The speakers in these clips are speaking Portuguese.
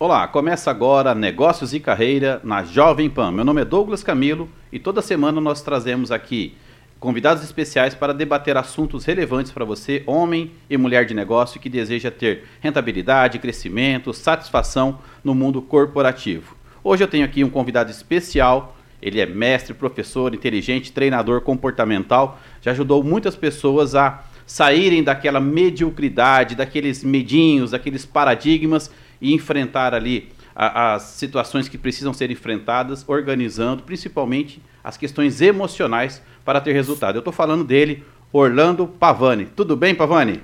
Olá, começa agora Negócios e Carreira na Jovem Pan. Meu nome é Douglas Camilo e toda semana nós trazemos aqui convidados especiais para debater assuntos relevantes para você, homem e mulher de negócio que deseja ter rentabilidade, crescimento, satisfação no mundo corporativo. Hoje eu tenho aqui um convidado especial. Ele é mestre, professor, inteligente, treinador comportamental. Já ajudou muitas pessoas a saírem daquela mediocridade, daqueles medinhos, daqueles paradigmas e enfrentar ali a, as situações que precisam ser enfrentadas, organizando principalmente as questões emocionais para ter resultado. Eu estou falando dele, Orlando Pavani. Tudo bem, Pavani?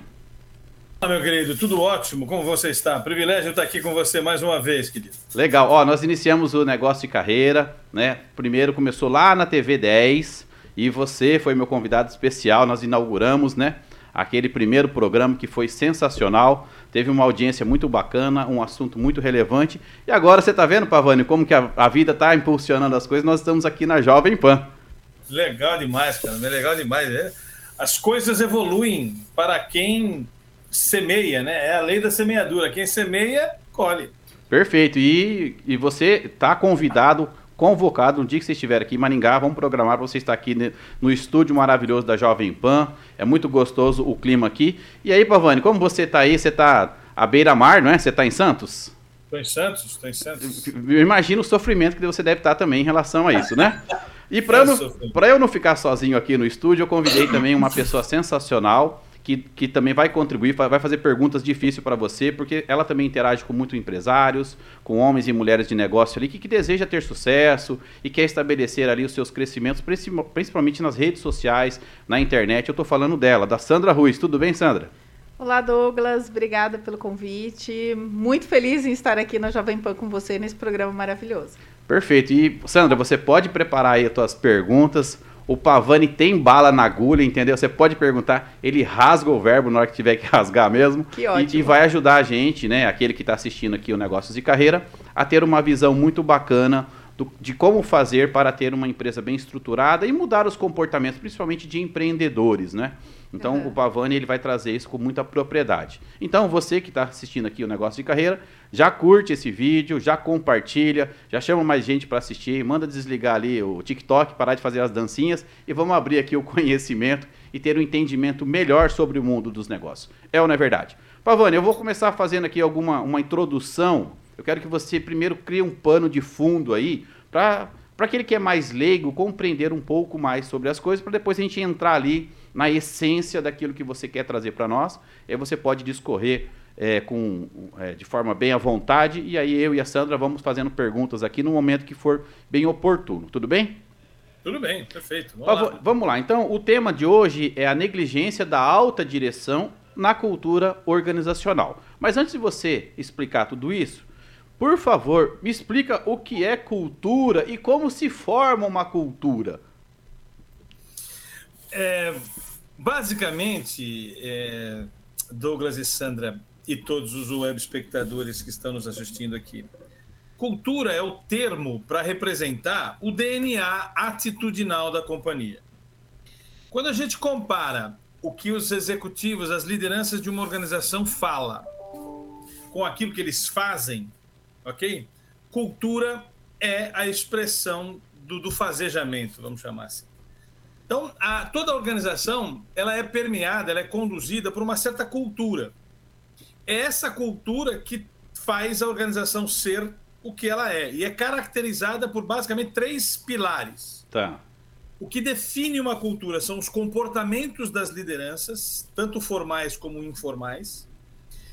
Olá, meu querido, tudo ótimo. Como você está? Privilégio estar aqui com você mais uma vez, querido. Legal. Ó, nós iniciamos o negócio de carreira, né? Primeiro começou lá na TV 10 e você foi meu convidado especial. Nós inauguramos, né? Aquele primeiro programa que foi sensacional, teve uma audiência muito bacana, um assunto muito relevante. E agora você está vendo, Pavani, como que a, a vida está impulsionando as coisas? Nós estamos aqui na Jovem Pan. Legal demais, cara. Legal demais. É. As coisas evoluem para quem semeia, né? É a lei da semeadura. Quem semeia, colhe. Perfeito. E, e você está convidado, convocado, no dia que você estiver aqui em Maringá, vamos programar você estar aqui no estúdio maravilhoso da Jovem Pan. É muito gostoso o clima aqui. E aí, Pavani, como você está aí? Você está à beira-mar, não é? Você está em Santos? Estou em Santos, estou em Santos. Eu imagino o sofrimento que você deve estar também em relação a isso, né? E para eu, eu não ficar sozinho aqui no estúdio, eu convidei também uma pessoa sensacional que, que também vai contribuir, vai fazer perguntas difíceis para você, porque ela também interage com muitos empresários, com homens e mulheres de negócio ali, que, que deseja ter sucesso e quer estabelecer ali os seus crescimentos, principalmente nas redes sociais, na internet. Eu estou falando dela, da Sandra Ruiz. Tudo bem, Sandra? Olá, Douglas. Obrigada pelo convite. Muito feliz em estar aqui na Jovem Pan com você nesse programa maravilhoso. Perfeito. E, Sandra, você pode preparar aí as suas perguntas. O Pavani tem bala na agulha, entendeu? Você pode perguntar, ele rasga o verbo na hora que tiver que rasgar mesmo. Que ótimo. E, e vai ajudar a gente, né, aquele que está assistindo aqui o Negócios de Carreira, a ter uma visão muito bacana do, de como fazer para ter uma empresa bem estruturada e mudar os comportamentos, principalmente de empreendedores, né? Então uhum. o Pavani ele vai trazer isso com muita propriedade. Então você que está assistindo aqui o negócio de carreira, já curte esse vídeo, já compartilha, já chama mais gente para assistir, manda desligar ali o TikTok, parar de fazer as dancinhas e vamos abrir aqui o conhecimento e ter um entendimento melhor sobre o mundo dos negócios. É ou não é verdade? Pavani, eu vou começar fazendo aqui alguma uma introdução. Eu quero que você primeiro crie um pano de fundo aí para para aquele que é mais leigo compreender um pouco mais sobre as coisas, para depois a gente entrar ali na essência daquilo que você quer trazer para nós. Aí você pode discorrer é, com, é, de forma bem à vontade, e aí eu e a Sandra vamos fazendo perguntas aqui no momento que for bem oportuno. Tudo bem? Tudo bem, perfeito. Vamos, lá. vamos lá. Então, o tema de hoje é a negligência da alta direção na cultura organizacional. Mas antes de você explicar tudo isso, por favor, me explica o que é cultura e como se forma uma cultura. É, basicamente, é, Douglas e Sandra e todos os web espectadores que estão nos assistindo aqui, cultura é o termo para representar o DNA atitudinal da companhia. Quando a gente compara o que os executivos, as lideranças de uma organização fala com aquilo que eles fazem, ok? Cultura é a expressão do, do fazejamento, vamos chamar assim. Então, a, toda a organização ela é permeada, ela é conduzida por uma certa cultura. É essa cultura que faz a organização ser o que ela é. E é caracterizada por basicamente três pilares. Tá. O que define uma cultura são os comportamentos das lideranças, tanto formais como informais.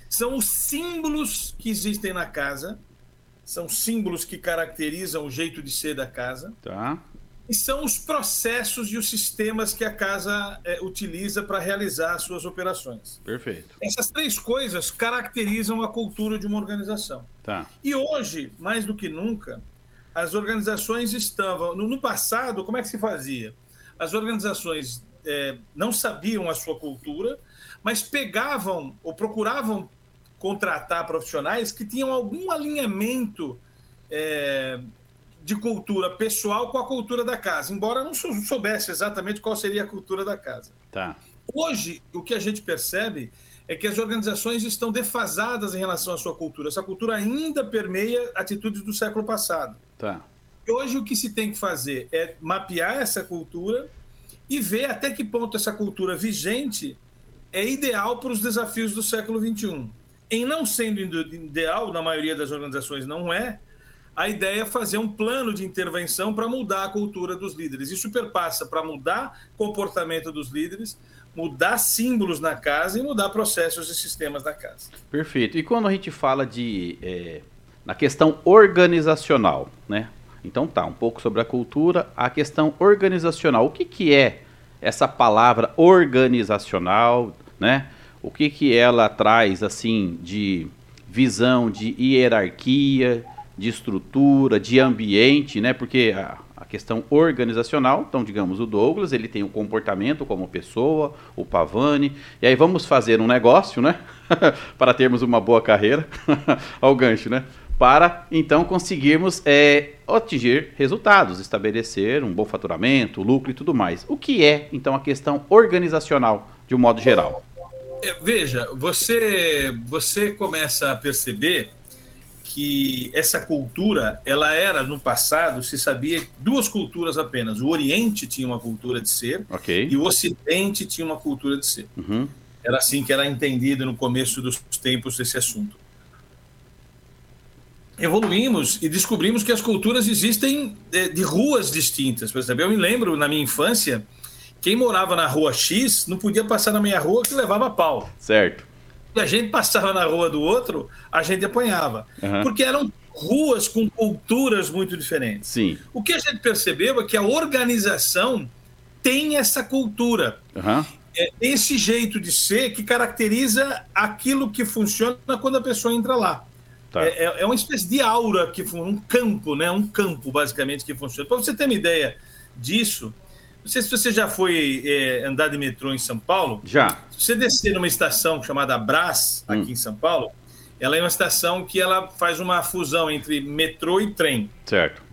São os símbolos que existem na casa, são símbolos que caracterizam o jeito de ser da casa. Tá e são os processos e os sistemas que a casa é, utiliza para realizar suas operações. Perfeito. Essas três coisas caracterizam a cultura de uma organização. Tá. E hoje, mais do que nunca, as organizações estavam. No, no passado, como é que se fazia? As organizações é, não sabiam a sua cultura, mas pegavam ou procuravam contratar profissionais que tinham algum alinhamento é, de cultura pessoal com a cultura da casa, embora não soubesse exatamente qual seria a cultura da casa. Tá. Hoje, o que a gente percebe é que as organizações estão defasadas em relação à sua cultura. Essa cultura ainda permeia atitudes do século passado. Tá. Hoje o que se tem que fazer é mapear essa cultura e ver até que ponto essa cultura vigente é ideal para os desafios do século XXI. Em não sendo ideal, na maioria das organizações não é, a ideia é fazer um plano de intervenção para mudar a cultura dos líderes. Isso perpassa para mudar comportamento dos líderes, mudar símbolos na casa e mudar processos e sistemas da casa. Perfeito. E quando a gente fala de é, na questão organizacional, né? Então tá, um pouco sobre a cultura, a questão organizacional. O que, que é essa palavra organizacional, né? O que, que ela traz assim de visão de hierarquia, de estrutura, de ambiente, né? Porque a, a questão organizacional, então digamos o Douglas, ele tem o um comportamento como pessoa, o Pavani, e aí vamos fazer um negócio, né? Para termos uma boa carreira, ao gancho, né? Para então conseguirmos é, atingir resultados, estabelecer um bom faturamento, lucro e tudo mais. O que é então a questão organizacional de um modo geral? É, veja, você você começa a perceber que essa cultura, ela era no passado, se sabia duas culturas apenas. O Oriente tinha uma cultura de ser okay. e o Ocidente tinha uma cultura de ser. Uhum. Era assim que era entendido no começo dos tempos desse assunto. Evoluímos e descobrimos que as culturas existem de, de ruas distintas. Por exemplo, eu me lembro na minha infância, quem morava na rua X não podia passar na minha rua que levava pau. Certo e a gente passava na rua do outro, a gente apanhava. Uhum. Porque eram ruas com culturas muito diferentes. Sim. O que a gente percebeu é que a organização tem essa cultura. Uhum. É esse jeito de ser que caracteriza aquilo que funciona quando a pessoa entra lá. Tá. É, é, é uma espécie de aura, que um campo, né? um campo, basicamente, que funciona. Para você ter uma ideia disso, não sei se você já foi é, andar de metrô em São Paulo. Já. Se você descer numa estação chamada Brás, aqui hum. em São Paulo, ela é uma estação que ela faz uma fusão entre metrô e trem. Certo.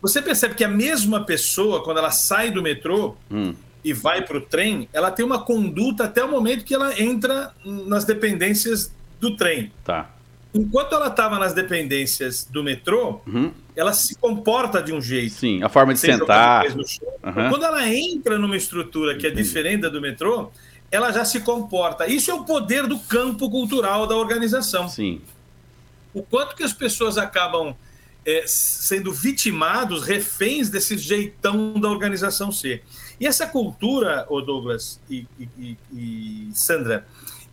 Você percebe que a mesma pessoa, quando ela sai do metrô hum. e vai para o trem, ela tem uma conduta até o momento que ela entra nas dependências do trem. Tá. Enquanto ela estava nas dependências do metrô, uhum. ela se comporta de um jeito. Sim, a forma de sentar. Uhum. Quando ela entra numa estrutura que é diferente do metrô, ela já se comporta. Isso é o poder do campo cultural da organização. Sim. O quanto que as pessoas acabam é, sendo vitimados, reféns desse jeitão da organização ser. E essa cultura, ô Douglas e, e, e Sandra,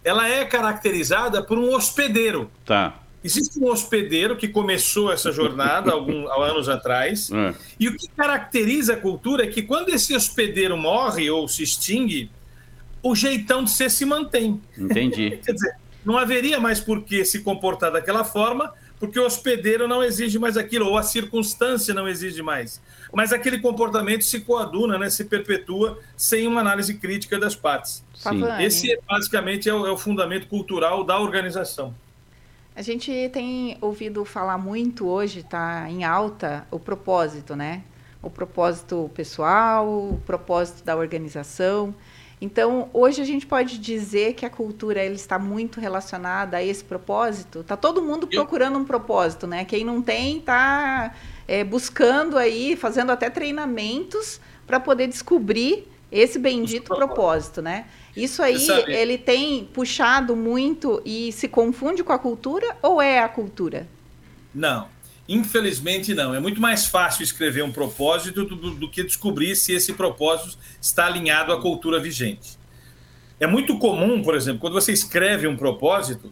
ela é caracterizada por um hospedeiro. Tá. Existe um hospedeiro que começou essa jornada alguns anos atrás. É. E o que caracteriza a cultura é que quando esse hospedeiro morre ou se extingue, o jeitão de ser se mantém. Entendi. Quer dizer, não haveria mais por que se comportar daquela forma, porque o hospedeiro não exige mais aquilo, ou a circunstância não exige mais mas aquele comportamento se coaduna, né, se perpetua sem uma análise crítica das partes. Sim. Esse basicamente é o, é o fundamento cultural da organização. A gente tem ouvido falar muito hoje, está em alta, o propósito, né? O propósito pessoal, o propósito da organização. Então, hoje a gente pode dizer que a cultura ele está muito relacionada a esse propósito. Está todo mundo procurando um propósito, né? Quem não tem está é, buscando aí, fazendo até treinamentos para poder descobrir esse bendito propósito, né? Isso aí, ele tem puxado muito e se confunde com a cultura ou é a cultura? Não, infelizmente não. É muito mais fácil escrever um propósito do, do, do que descobrir se esse propósito está alinhado à cultura vigente. É muito comum, por exemplo, quando você escreve um propósito,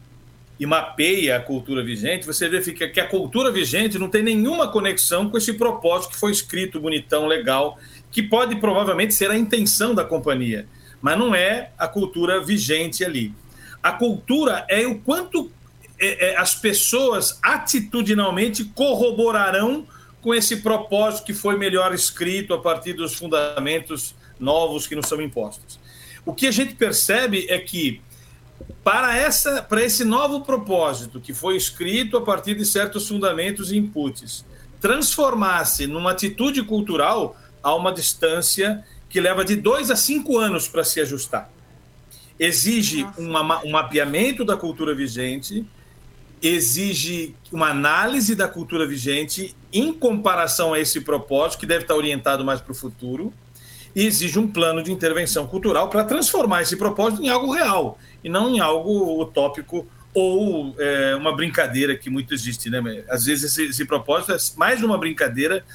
e mapeia a cultura vigente, você verifica que a cultura vigente não tem nenhuma conexão com esse propósito que foi escrito bonitão, legal, que pode provavelmente ser a intenção da companhia, mas não é a cultura vigente ali. A cultura é o quanto é, é, as pessoas atitudinalmente corroborarão com esse propósito que foi melhor escrito a partir dos fundamentos novos que nos são impostos. O que a gente percebe é que para, essa, para esse novo propósito que foi escrito a partir de certos fundamentos e inputs, transformar-se numa atitude cultural a uma distância que leva de dois a cinco anos para se ajustar. exige uma, um mapeamento da cultura vigente, exige uma análise da cultura vigente em comparação a esse propósito, que deve estar orientado mais para o futuro, e exige um plano de intervenção cultural para transformar esse propósito em algo real e não em algo utópico ou é, uma brincadeira que muito existe. Né? Às vezes esse, esse propósito é mais uma brincadeira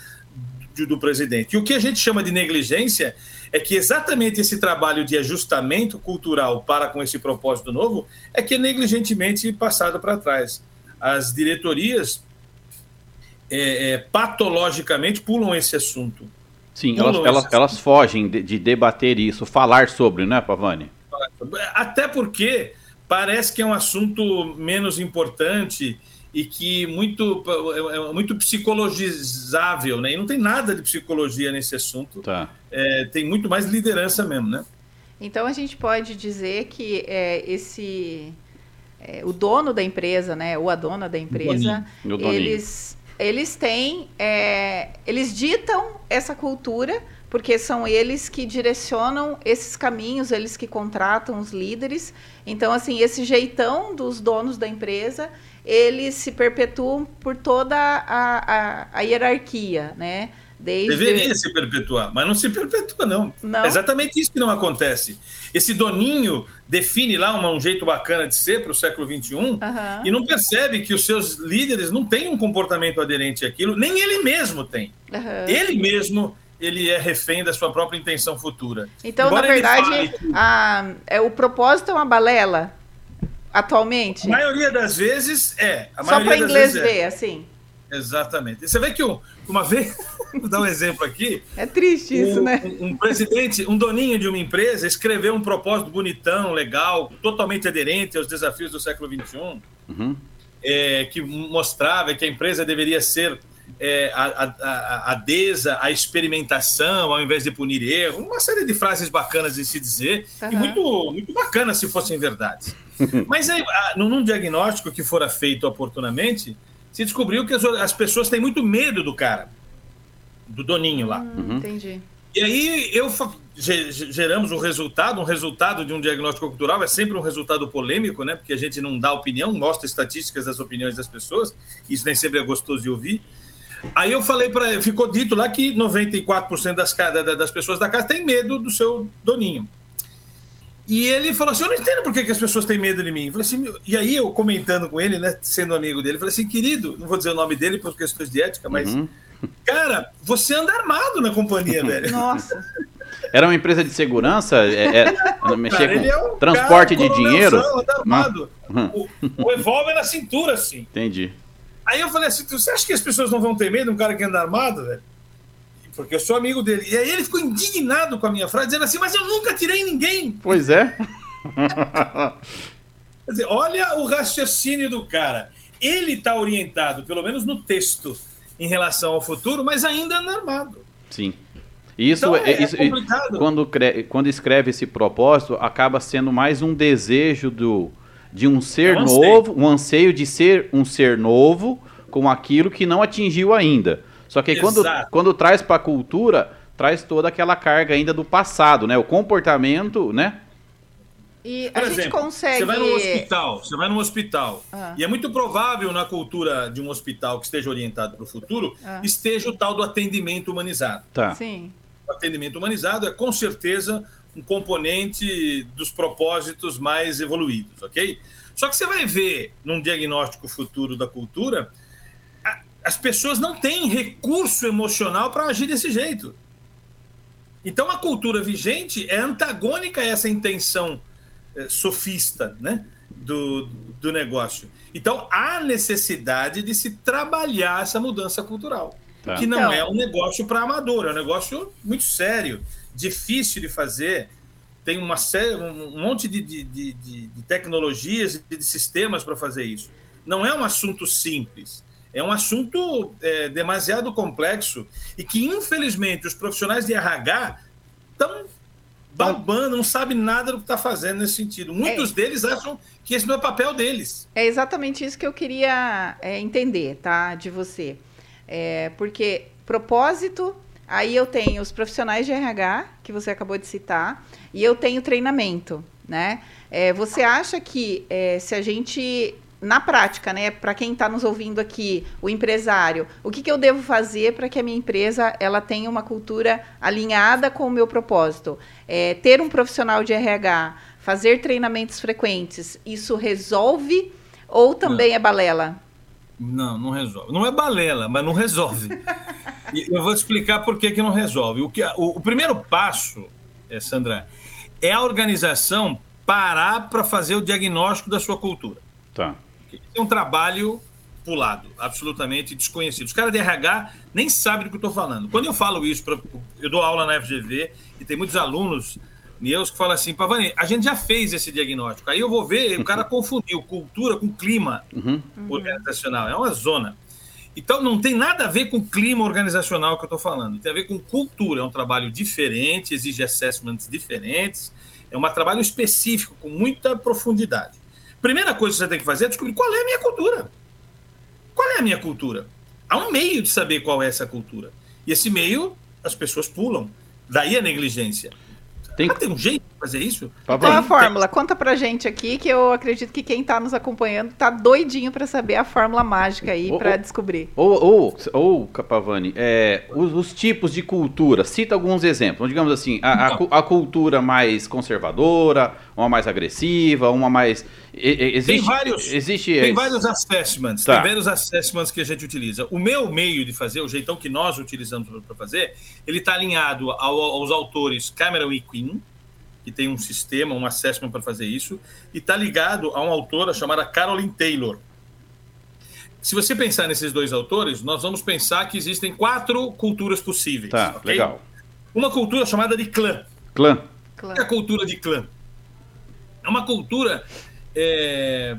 do, do presidente. E o que a gente chama de negligência é que exatamente esse trabalho de ajustamento cultural para com esse propósito novo é que é negligentemente passado para trás. As diretorias é, é, patologicamente pulam esse assunto. Sim, elas, elas, elas, fogem de, de, debater isso, falar sobre, né, Pavani? Até porque parece que é um assunto menos importante e que muito, é, é muito psicologizável, né? E não tem nada de psicologia nesse assunto. Tá. É, tem muito mais liderança mesmo, né? Então a gente pode dizer que é, esse é, o dono da empresa, né, ou a dona da empresa, eles eles têm é, eles ditam essa cultura porque são eles que direcionam esses caminhos, eles que contratam os líderes. Então, assim, esse jeitão dos donos da empresa, eles se perpetuam por toda a, a, a hierarquia, né? Desde... Deveria se perpetuar, mas não se perpetua, não. não. É exatamente isso que não acontece. Esse doninho define lá um, um jeito bacana de ser para o século XXI uhum. e não percebe que os seus líderes não têm um comportamento aderente àquilo, nem ele mesmo tem. Uhum. Ele mesmo ele é refém da sua própria intenção futura. Então, Embora na verdade, que... a, é, o propósito é uma balela atualmente? A maioria das vezes é. Só para inglês é. ver, é. assim. Exatamente. Você vê que uma vez, vou dar um exemplo aqui. É triste isso, um, né? Um, um, presidente, um doninho de uma empresa, escreveu um propósito bonitão, legal, totalmente aderente aos desafios do século XXI, uhum. é, que mostrava que a empresa deveria ser é, a, a, a, adesa à experimentação, ao invés de punir erro, uma série de frases bacanas de se dizer, uhum. e muito, muito bacanas se fossem verdades. Mas aí, num diagnóstico que fora feito oportunamente, se descobriu que as, as pessoas têm muito medo do cara, do doninho lá. Hum, uhum. Entendi. E aí eu geramos um resultado, um resultado de um diagnóstico cultural é sempre um resultado polêmico, né? Porque a gente não dá opinião, mostra estatísticas das opiniões das pessoas, isso nem sempre é gostoso de ouvir. Aí eu falei para ficou dito lá que 94% das, das pessoas da casa têm medo do seu doninho. E ele falou assim: Eu não entendo por que, que as pessoas têm medo de mim. Eu falei assim, e aí eu comentando com ele, né, sendo amigo dele, falei assim: Querido, não vou dizer o nome dele por questões de ética, mas, uhum. cara, você anda armado na companhia, velho. Nossa. Era uma empresa de segurança? É, é, mexer com é um transporte de dinheiro? Anda armado. Uhum. O, o revólver na cintura, assim. Entendi. Aí eu falei assim: Você acha que as pessoas não vão ter medo de um cara que anda armado, velho? porque eu sou amigo dele. E aí ele ficou indignado com a minha frase, dizendo assim: Mas eu nunca tirei ninguém. Pois é. Quer dizer, olha o raciocínio do cara. Ele está orientado, pelo menos no texto, em relação ao futuro, mas ainda armado. Sim. Isso, então, é, é, isso é quando, quando escreve esse propósito, acaba sendo mais um desejo do, de um ser é um novo, um anseio de ser um ser novo com aquilo que não atingiu ainda. Só que quando, quando traz para a cultura, traz toda aquela carga ainda do passado, né? O comportamento, né? E Por a exemplo, gente consegue. Você vai no hospital, você vai num hospital. Ah. E é muito provável na cultura de um hospital que esteja orientado para o futuro, ah. esteja o tal do atendimento humanizado. Tá. Sim. O atendimento humanizado é com certeza um componente dos propósitos mais evoluídos, ok? Só que você vai ver num diagnóstico futuro da cultura as pessoas não têm recurso emocional para agir desse jeito. Então a cultura vigente é antagônica a essa intenção é, sofista né, do, do negócio. Então há necessidade de se trabalhar essa mudança cultural. Tá. Que não então... é um negócio para amador, é um negócio muito sério, difícil de fazer. Tem uma série, um monte de, de, de, de tecnologias e de sistemas para fazer isso. Não é um assunto simples é um assunto é, demasiado complexo e que, infelizmente, os profissionais de RH estão babando, não sabem nada do que está fazendo nesse sentido. Muitos é. deles acham que esse não é papel deles. É exatamente isso que eu queria é, entender, tá, de você. É, porque propósito, aí eu tenho os profissionais de RH, que você acabou de citar, e eu tenho treinamento. né? É, você acha que é, se a gente na prática, né, para quem está nos ouvindo aqui, o empresário, o que, que eu devo fazer para que a minha empresa ela tenha uma cultura alinhada com o meu propósito? É, ter um profissional de RH, fazer treinamentos frequentes, isso resolve ou também não. é balela? Não, não resolve. Não é balela, mas não resolve. e eu vou te explicar por que, que não resolve. O, que, o, o primeiro passo, é, Sandra, é a organização parar para fazer o diagnóstico da sua cultura. Tá. É um trabalho pulado, absolutamente desconhecido. Os caras de RH nem sabem do que eu estou falando. Quando eu falo isso, pra, eu dou aula na FGV e tem muitos alunos meus que falam assim, Pavani, a gente já fez esse diagnóstico. Aí eu vou ver, o cara confundiu cultura com clima uhum. organizacional. É uma zona. Então não tem nada a ver com clima organizacional que eu estou falando. Tem a ver com cultura. É um trabalho diferente, exige assessments diferentes. É um trabalho específico, com muita profundidade. Primeira coisa que você tem que fazer é descobrir qual é a minha cultura. Qual é a minha cultura? Há um meio de saber qual é essa cultura. E esse meio as pessoas pulam. Daí a negligência. Tem, ah, tem um jeito de fazer isso? Qual é a fórmula? Conta pra gente aqui, que eu acredito que quem tá nos acompanhando tá doidinho para saber a fórmula mágica aí para descobrir. Ou, ou, ou Capavani, é, os, os, tipos de cultura, cita alguns exemplos. Digamos assim, a, a, a cultura mais conservadora, uma mais agressiva, uma mais. Existe, tem vários, existe, tem vários assessments, tá. tem vários assessments que a gente utiliza. O meu meio de fazer, o jeitão que nós utilizamos para fazer, ele está alinhado ao, aos autores Cameron e Quinn, que tem um sistema, um assessment para fazer isso, e está ligado a uma autora chamada Caroline Taylor. Se você pensar nesses dois autores, nós vamos pensar que existem quatro culturas possíveis. Tá, okay? legal. Uma cultura chamada de clã. Clã. O que é a cultura de clã? É uma cultura é,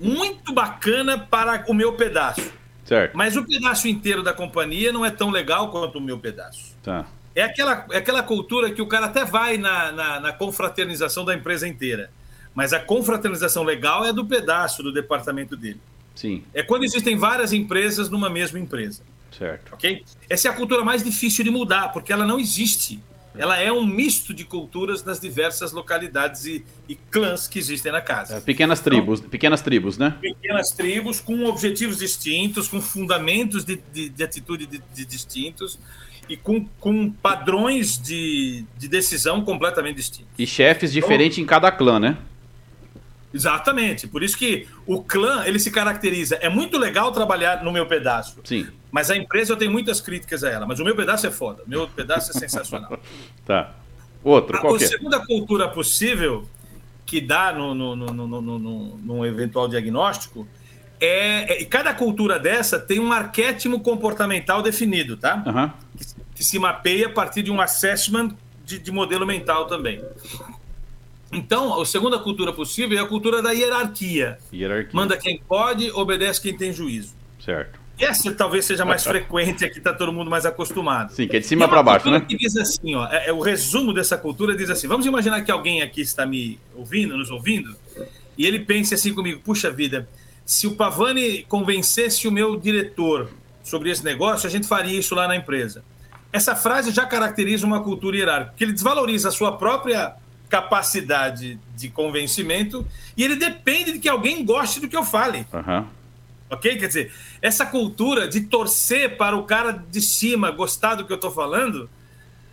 muito bacana para o meu pedaço. Certo. Mas o pedaço inteiro da companhia não é tão legal quanto o meu pedaço. Tá. É aquela, é aquela cultura que o cara até vai na, na, na confraternização da empresa inteira. Mas a confraternização legal é do pedaço do departamento dele. Sim. É quando existem várias empresas numa mesma empresa. Certo. Ok? Essa é a cultura mais difícil de mudar, porque ela não existe ela é um misto de culturas nas diversas localidades e, e clãs que existem na casa. É, pequenas tribos, então, pequenas tribos, né? Pequenas tribos com objetivos distintos, com fundamentos de, de, de atitude de, de, distintos e com, com padrões de, de decisão completamente distintos. E chefes diferentes então, em cada clã, né? Exatamente. Por isso que o clã, ele se caracteriza. É muito legal trabalhar no meu pedaço. Sim. Mas a empresa eu tenho muitas críticas a ela. Mas o meu pedaço é foda. O meu pedaço é sensacional. tá. Outro, qual a, a é? segunda cultura possível que dá no, no, no, no, no, no eventual diagnóstico é, é, Cada cultura dessa tem um arquétipo comportamental definido, tá? Uhum. Que, que, se mapeia a partir de um assessment de, de modelo mental também. Então, a segunda cultura possível é a cultura da hierarquia. hierarquia. Manda quem pode, obedece quem tem juízo. Certo. Essa talvez seja mais frequente, aqui está todo mundo mais acostumado. Sim, que é de cima para baixo, né? Que diz assim, ó, é, é, o resumo dessa cultura diz assim: vamos imaginar que alguém aqui está me ouvindo, nos ouvindo, e ele pense assim comigo: puxa vida, se o Pavani convencesse o meu diretor sobre esse negócio, a gente faria isso lá na empresa. Essa frase já caracteriza uma cultura hierárquica, porque ele desvaloriza a sua própria capacidade de convencimento e ele depende de que alguém goste do que eu fale. Uhum. Ok? Quer dizer, essa cultura de torcer para o cara de cima gostar do que eu estou falando,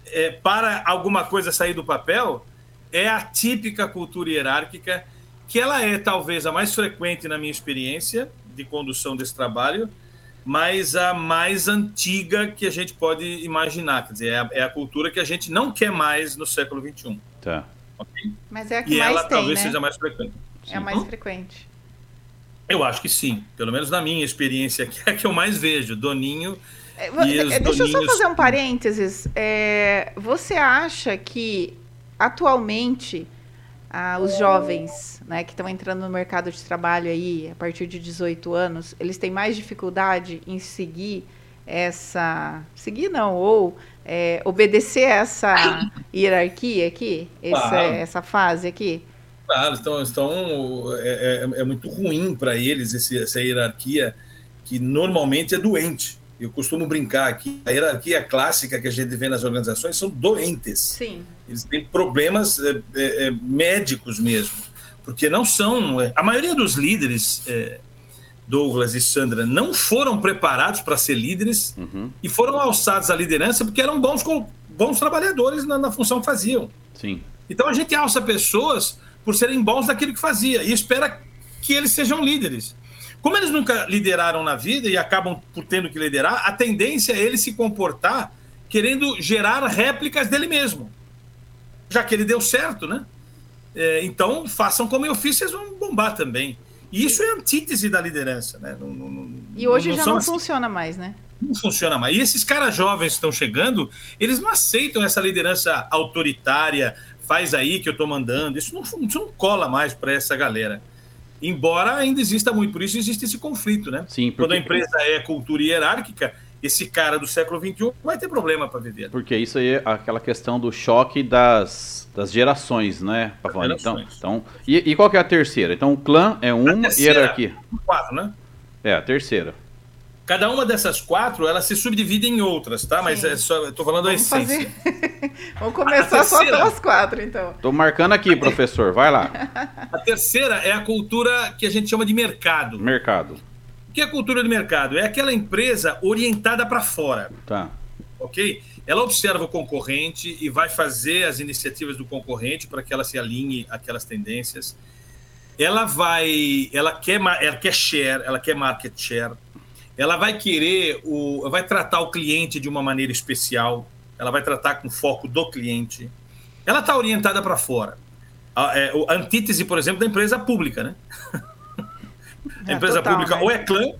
é, para alguma coisa sair do papel, é a típica cultura hierárquica, que ela é talvez a mais frequente na minha experiência de condução desse trabalho, mas a mais antiga que a gente pode imaginar. Quer dizer, é a, é a cultura que a gente não quer mais no século XXI. Tá. Okay? Mas é a que e mais ela tem, talvez né? seja mais frequente. É a mais frequente. Eu acho que sim. Pelo menos na minha experiência, que é a que eu mais vejo. Doninho. É, deixa doninhos... eu só fazer um parênteses. É, você acha que atualmente ah, os jovens né, que estão entrando no mercado de trabalho aí a partir de 18 anos, eles têm mais dificuldade em seguir essa. Seguir não, ou é, obedecer essa hierarquia aqui, essa, essa fase aqui? Claro, estão, estão, é, é, é muito ruim para eles esse, essa hierarquia que normalmente é doente. eu costumo brincar aqui, a hierarquia clássica que a gente vê nas organizações são doentes. Sim. Eles têm problemas é, é, médicos mesmo, porque não são. A maioria dos líderes, é, Douglas e Sandra, não foram preparados para ser líderes uhum. e foram alçados à liderança porque eram bons, bons trabalhadores na, na função que faziam. Sim. Então a gente alça pessoas por serem bons naquilo que fazia e espera que eles sejam líderes. Como eles nunca lideraram na vida e acabam por tendo que liderar, a tendência é ele se comportar querendo gerar réplicas dele mesmo. Já que ele deu certo, né? É, então, façam como eu fiz, vocês vão bombar também. E isso é antítese da liderança, né? Não, não, e hoje não já não assim. funciona mais, né? Não funciona mais. E esses caras jovens que estão chegando, eles não aceitam essa liderança autoritária, faz aí que eu estou mandando. Isso não, isso não cola mais para essa galera. Embora ainda exista muito, por isso existe esse conflito, né? Sim, porque... Quando a empresa é cultura hierárquica, esse cara do século XXI vai ter problema para viver. Porque isso aí é aquela questão do choque das, das gerações, né, Pavone? Então, então, e, e, qual que é a terceira? Então o clã é uma terceira, hierarquia. Quatro, né? É, a terceira. Cada uma dessas quatro, ela se subdivide em outras, tá? Mas é só, eu tô falando Vamos a essência. Vamos começar só pelas quatro, então. Tô marcando aqui, professor. Vai lá. A terceira é a cultura que a gente chama de mercado. Mercado. O que é a cultura de mercado? É aquela empresa orientada para fora. Tá. Ok? Ela observa o concorrente e vai fazer as iniciativas do concorrente para que ela se alinhe àquelas tendências. Ela vai, ela quer, ela quer share, ela quer market share ela vai querer, o, vai tratar o cliente de uma maneira especial, ela vai tratar com foco do cliente. Ela está orientada para fora. A, é, a, antítese, por exemplo, da empresa pública, né? a é, empresa total, pública né? ou é clã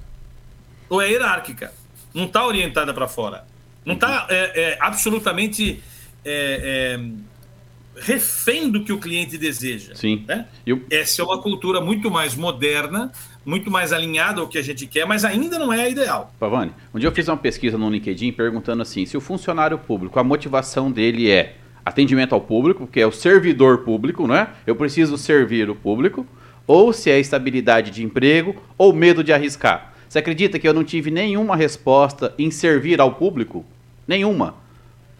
ou é hierárquica. Não está orientada para fora. Não está é, é, absolutamente é, é, refém do que o cliente deseja. Sim. Né? Eu... Essa é uma cultura muito mais moderna muito mais alinhado ao que a gente quer, mas ainda não é a ideal. Pavani, um dia eu fiz uma pesquisa no LinkedIn perguntando assim: se o funcionário público, a motivação dele é atendimento ao público, que é o servidor público, né? Eu preciso servir o público, ou se é estabilidade de emprego ou medo de arriscar. Você acredita que eu não tive nenhuma resposta em servir ao público? Nenhuma,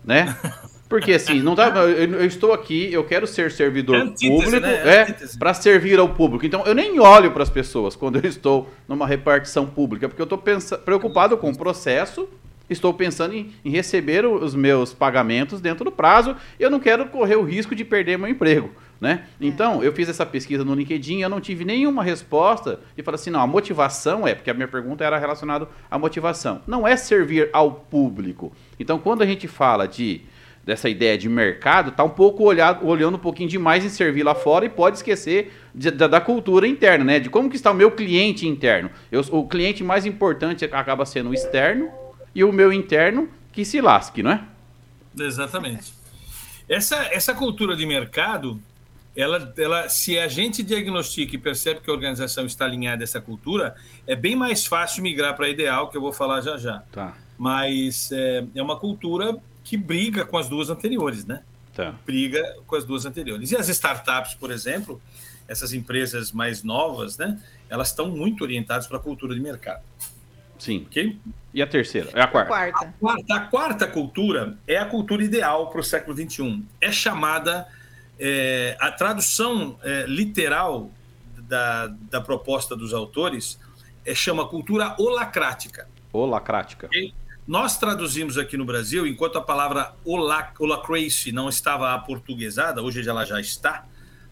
né? Porque assim, não dá, eu, eu, estou aqui, eu quero ser servidor é antítese, público, né? é, para servir ao público. Então eu nem olho para as pessoas quando eu estou numa repartição pública, porque eu estou preocupado com o processo, estou pensando em, em, receber os meus pagamentos dentro do prazo, e eu não quero correr o risco de perder meu emprego. Né? É. Então, eu fiz essa pesquisa no LinkedIn, eu não tive nenhuma resposta e falei assim: não, a motivação é, porque a minha pergunta era relacionada à motivação, não é servir ao público. Então, quando a gente fala de dessa ideia de mercado, está um pouco olhado, olhando um pouquinho demais em servir lá fora e pode esquecer de, da, da, cultura interna, né? De como que está o meu cliente interno. Eu, o cliente mais importante acaba sendo o externo e o meu interno que se lasque, não é? Exatamente. Essa, essa cultura de mercado, ela, ela, se a gente diagnostica e percebe que a organização está alinhada a essa cultura, é bem mais fácil migrar para a ideal, que eu vou falar já já. Tá. Mas é, é uma cultura que briga com as duas anteriores, né? Tá. Briga com as duas anteriores. E as startups, por exemplo, essas empresas mais novas, né? Elas estão muito orientadas para a cultura de mercado. Sim. Ok? E a terceira? É a quarta. A quarta, a quarta, a quarta cultura é a cultura ideal para o século XXI. É chamada. É, a tradução é, literal da, da proposta dos autores é, chama cultura holacrática. Holacrática. Okay? Nós traduzimos aqui no Brasil, enquanto a palavra holacracy não estava aportuguesada, hoje ela já está.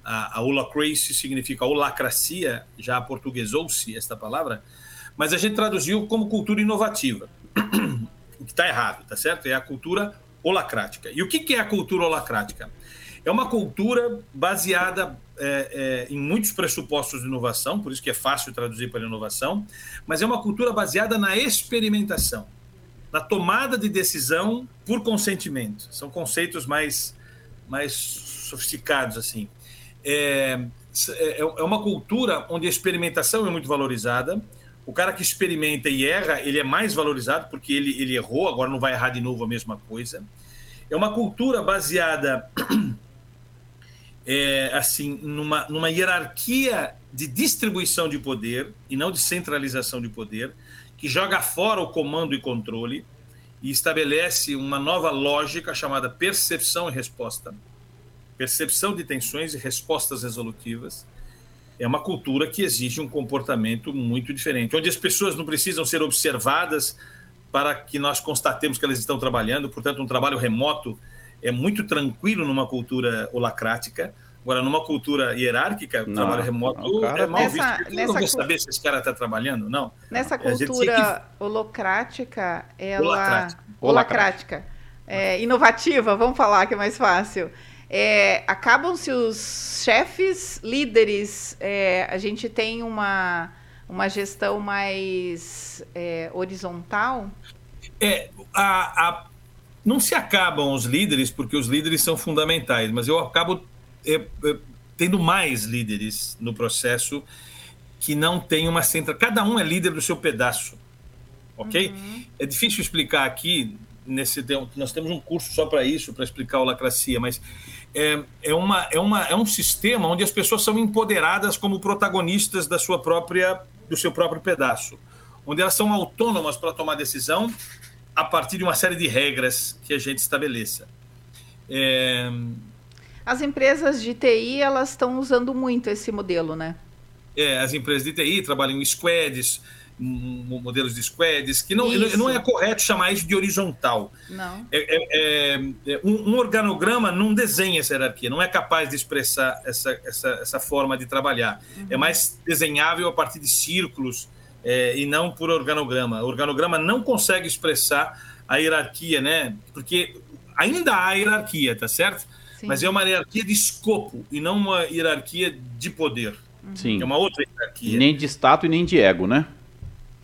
A, a holacracy significa holacracia, já aportuguesou-se esta palavra, mas a gente traduziu como cultura inovativa. o que está errado, tá certo? É a cultura holacrática. E o que, que é a cultura holacrática? É uma cultura baseada é, é, em muitos pressupostos de inovação, por isso que é fácil traduzir para inovação, mas é uma cultura baseada na experimentação na tomada de decisão por consentimento. São conceitos mais, mais sofisticados assim. É, é, é uma cultura onde a experimentação é muito valorizada. O cara que experimenta e erra, ele é mais valorizado porque ele, ele errou, agora não vai errar de novo a mesma coisa. É uma cultura baseada é, assim, numa, numa hierarquia de distribuição de poder e não de centralização de poder, que joga fora o comando e controle e estabelece uma nova lógica chamada percepção e resposta. Percepção de tensões e respostas resolutivas. É uma cultura que exige um comportamento muito diferente, onde as pessoas não precisam ser observadas para que nós constatemos que elas estão trabalhando, portanto, um trabalho remoto é muito tranquilo numa cultura holacrática. Agora, numa cultura hierárquica, o trabalho remoto não, é mal nessa, visto. Eu não vou saber se esse cara está trabalhando, não. Nessa cultura que... holocrática, ela... Holacrática. holacrática. É, inovativa, vamos falar que é mais fácil. É, Acabam-se os chefes, líderes, é, a gente tem uma, uma gestão mais é, horizontal? É, a, a não se acabam os líderes, porque os líderes são fundamentais, mas eu acabo é, é, tendo mais líderes no processo que não tem uma central. Cada um é líder do seu pedaço, ok? Uhum. É difícil explicar aqui. Nesse, nós temos um curso só para isso, para explicar a lacracia, mas é, é, uma, é, uma, é um sistema onde as pessoas são empoderadas como protagonistas da sua própria, do seu próprio pedaço, onde elas são autônomas para tomar decisão a partir de uma série de regras que a gente estabeleça. É... As empresas de TI elas estão usando muito esse modelo, né? É, as empresas de TI trabalham em squads, modelos de squads, que não, não é correto chamar isso de horizontal. Não. É, é, é, um, um, organograma não desenha essa hierarquia, não é capaz de expressar essa, essa, essa forma de trabalhar. Uhum. É mais desenhável a partir de círculos, é, e não por organograma. O organograma não consegue expressar a hierarquia, né? Porque ainda há hierarquia, tá certo? Sim. Mas é uma hierarquia de escopo e não uma hierarquia de poder. Sim. É uma outra hierarquia. Nem de status e nem de ego, né?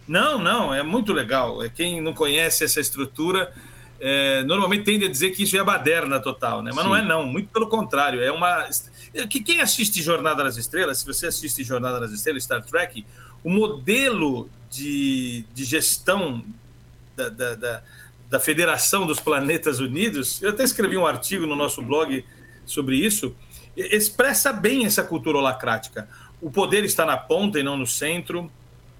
Não, não, é muito legal. É, quem não conhece essa estrutura é, normalmente tende a dizer que isso é baderna total, né? Mas Sim. não é não, muito pelo contrário. É uma. Quem assiste Jornada nas Estrelas, se você assiste Jornada nas Estrelas, Star Trek, o modelo de, de gestão da, da, da, da, Federação dos Planetas Unidos, eu até escrevi um artigo no nosso blog sobre isso, expressa bem essa cultura holacrática. O poder está na ponta e não no centro.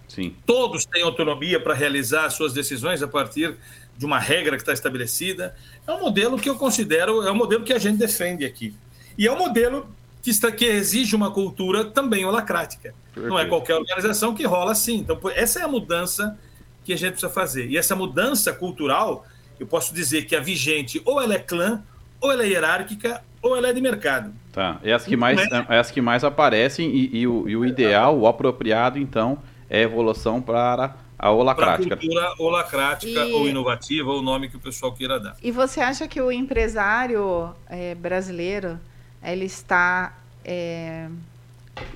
Sim. Todos têm autonomia para realizar suas decisões a partir de uma regra que está estabelecida. É um modelo que eu considero, é um modelo que a gente defende aqui. E é um modelo que, está, que exige uma cultura também holacrática. Perfeito. Não é qualquer organização que rola assim. Então, essa é a mudança que a gente precisa fazer. E essa mudança cultural, eu posso dizer que a vigente ou ela é clã, ou ela é hierárquica, ou ela é de mercado. Tá, é as que mais, é, é as que mais aparecem e, e, o, e o ideal, o apropriado, então, é a evolução para a holacrática. Para cultura holacrática e... ou inovativa, ou o nome que o pessoal queira dar. E você acha que o empresário é, brasileiro ele está é,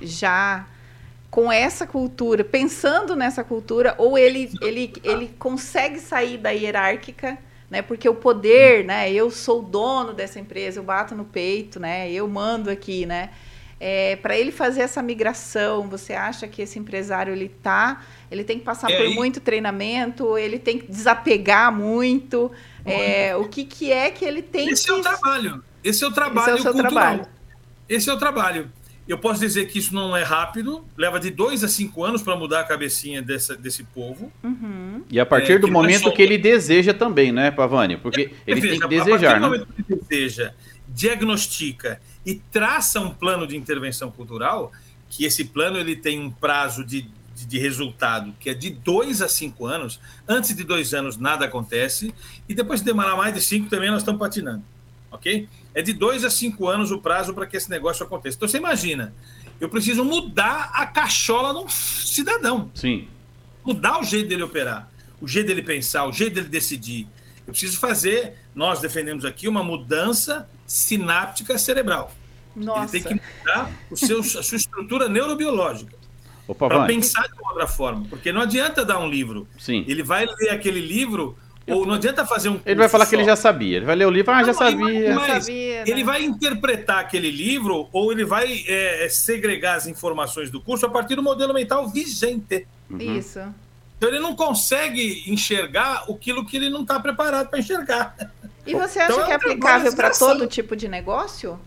já com essa cultura, pensando nessa cultura, ou ele, ele, ele consegue sair da hierárquica, né? Porque o poder, né? Eu sou o dono dessa empresa, eu bato no peito, né? Eu mando aqui, né? É, para ele fazer essa migração, você acha que esse empresário ele tá, ele tem que passar é, por e... muito treinamento, ele tem que desapegar muito. É, o que, que é que ele tem Esse que... é o trabalho. Esse é o trabalho Esse é o cultural. Trabalho. Esse é o trabalho. Eu posso dizer que isso não é rápido, leva de dois a cinco anos para mudar a cabecinha dessa, desse povo. Uhum. E a partir é, do momento que ele deseja também, né, Pavani? Porque é, ele veja, tem que desejar, né? momento que ele deseja, diagnostica e traça um plano de intervenção cultural, que esse plano ele tem um prazo de, de, de resultado que é de dois a cinco anos. Antes de dois anos nada acontece e depois de demorar mais de cinco também nós estamos patinando ok? É de dois a cinco anos o prazo para que esse negócio aconteça. Então você imagina, eu preciso mudar a cachola de um cidadão. Sim. Mudar o jeito dele operar, o jeito dele pensar, o jeito dele decidir. Eu preciso fazer, nós defendemos aqui, uma mudança sináptica cerebral. Nossa. Ele tem que mudar o seu, a sua estrutura neurobiológica. Para pensar de outra forma. Porque não adianta dar um livro. Sim. Ele vai ler aquele livro ou não adianta fazer um Ele vai falar só. que ele já sabia. Ele vai ler o livro, ah, não, já sabia. Mas sabia, né? ele vai interpretar aquele livro ou ele vai é, é, segregar as informações do curso a partir do modelo mental vigente. Uhum. Isso. Então ele não consegue enxergar aquilo que ele não está preparado para enxergar. E você acha então, que é, é aplicável para todo tipo de negócio?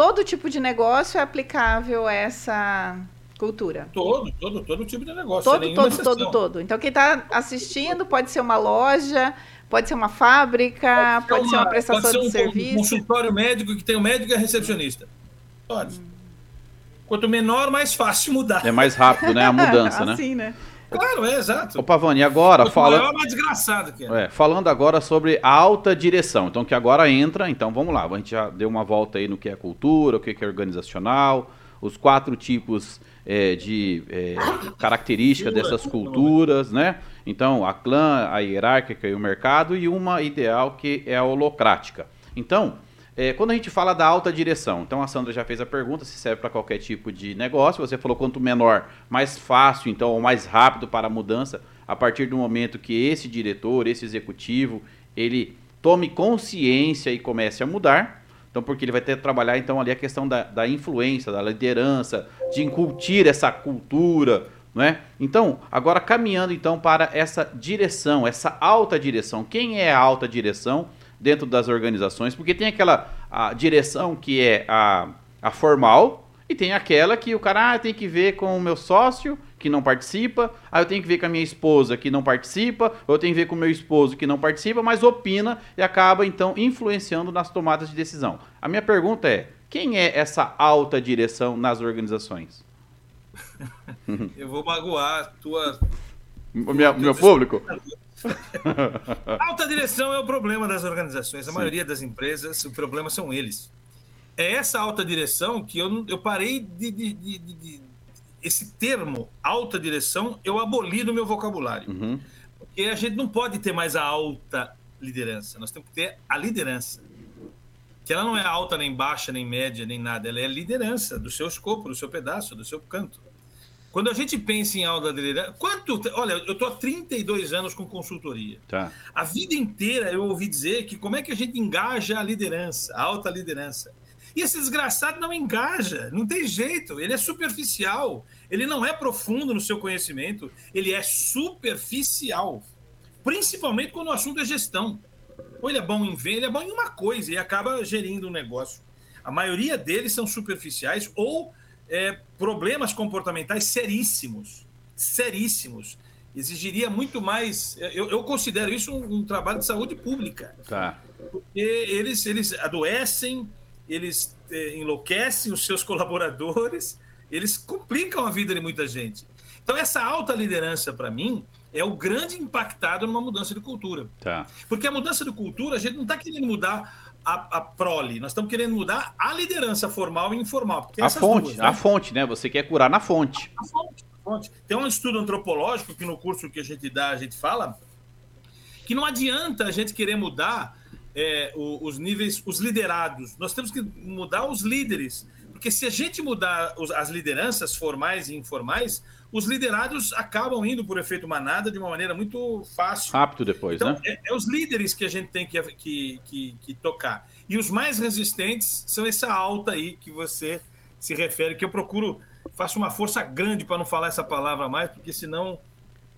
todo tipo de negócio é aplicável a essa cultura. Todo, todo, todo tipo de negócio. Todo, todo, exceção. todo, todo. Então quem está assistindo pode ser uma loja, pode ser uma fábrica, pode, pode ser uma, uma prestação pode ser um, de serviço. Um consultório médico que tem um médico e a recepcionista. Pode. Hum. Quanto menor, mais fácil mudar. É mais rápido, né? A mudança, né? assim, né? Claro, é exato. Ô Pavani, agora fala. Maior, mais desgraçado que é. é. Falando agora sobre a alta direção. Então, que agora entra, então vamos lá. A gente já deu uma volta aí no que é cultura, o que é organizacional, os quatro tipos é, de é, características dessas culturas, né? Então, a clã, a hierárquica e o mercado, e uma ideal que é a holocrática. Então, é, quando a gente fala da alta direção, então a Sandra já fez a pergunta se serve para qualquer tipo de negócio. Você falou quanto menor, mais fácil, então, ou mais rápido para a mudança, a partir do momento que esse diretor, esse executivo, ele tome consciência e comece a mudar. Então, porque ele vai ter que trabalhar então ali a questão da, da influência, da liderança, de incutir essa cultura, não é? Então, agora caminhando então para essa direção, essa alta direção. Quem é a alta direção? dentro das organizações, porque tem aquela a direção que é a, a formal e tem aquela que o cara ah, tem que ver com o meu sócio que não participa, aí eu tenho que ver com a minha esposa que não participa, ou eu tenho que ver com o meu esposo que não participa, mas opina e acaba então influenciando nas tomadas de decisão. A minha pergunta é: quem é essa alta direção nas organizações? eu vou magoar a tua. Minha, meu público? Alta direção é o problema das organizações. A Sim. maioria das empresas, o problema são eles. É essa alta direção que eu, eu parei de, de, de, de Esse termo, alta direção, eu aboli no meu vocabulário. Uhum. Porque a gente não pode ter mais a alta liderança. Nós temos que ter a liderança. Que ela não é alta, nem baixa, nem média, nem nada. Ela é liderança do seu escopo, do seu pedaço, do seu canto. Quando a gente pensa em alta liderança, quanto. Olha, eu estou há 32 anos com consultoria. Tá. A vida inteira eu ouvi dizer que como é que a gente engaja a liderança, a alta liderança. E esse desgraçado não engaja, não tem jeito, ele é superficial, ele não é profundo no seu conhecimento, ele é superficial. Principalmente quando o assunto é gestão. Ou ele é bom em ver, ele é bom em uma coisa e acaba gerindo um negócio. A maioria deles são superficiais ou é, problemas comportamentais seríssimos, seríssimos. Exigiria muito mais. Eu, eu considero isso um, um, trabalho de saúde pública. Tá. Porque eles, eles adoecem, eles é, enlouquecem os seus colaboradores, eles complicam a vida de muita gente. Então, essa alta liderança, para mim, é o grande impactado numa mudança de cultura. Tá. Porque a mudança de cultura, a gente não está querendo mudar a, a prole, nós estamos querendo mudar a liderança formal e informal. a fonte, duas, né? a fonte, né? Você quer curar na fonte. A fonte, a fonte. Tem um estudo antropológico que no curso que a gente dá, a gente fala que não adianta a gente querer mudar é, os níveis, os liderados. Nós temos que mudar os líderes. Porque se a gente mudar as lideranças formais e informais, os liderados acabam indo por efeito manada de uma maneira muito fácil. Rápido depois, então, né? É, é, os líderes que a gente tem que, que, que, que, tocar. E os mais resistentes são essa alta aí que você se refere, que eu procuro, faço uma força grande para não falar essa palavra mais, porque senão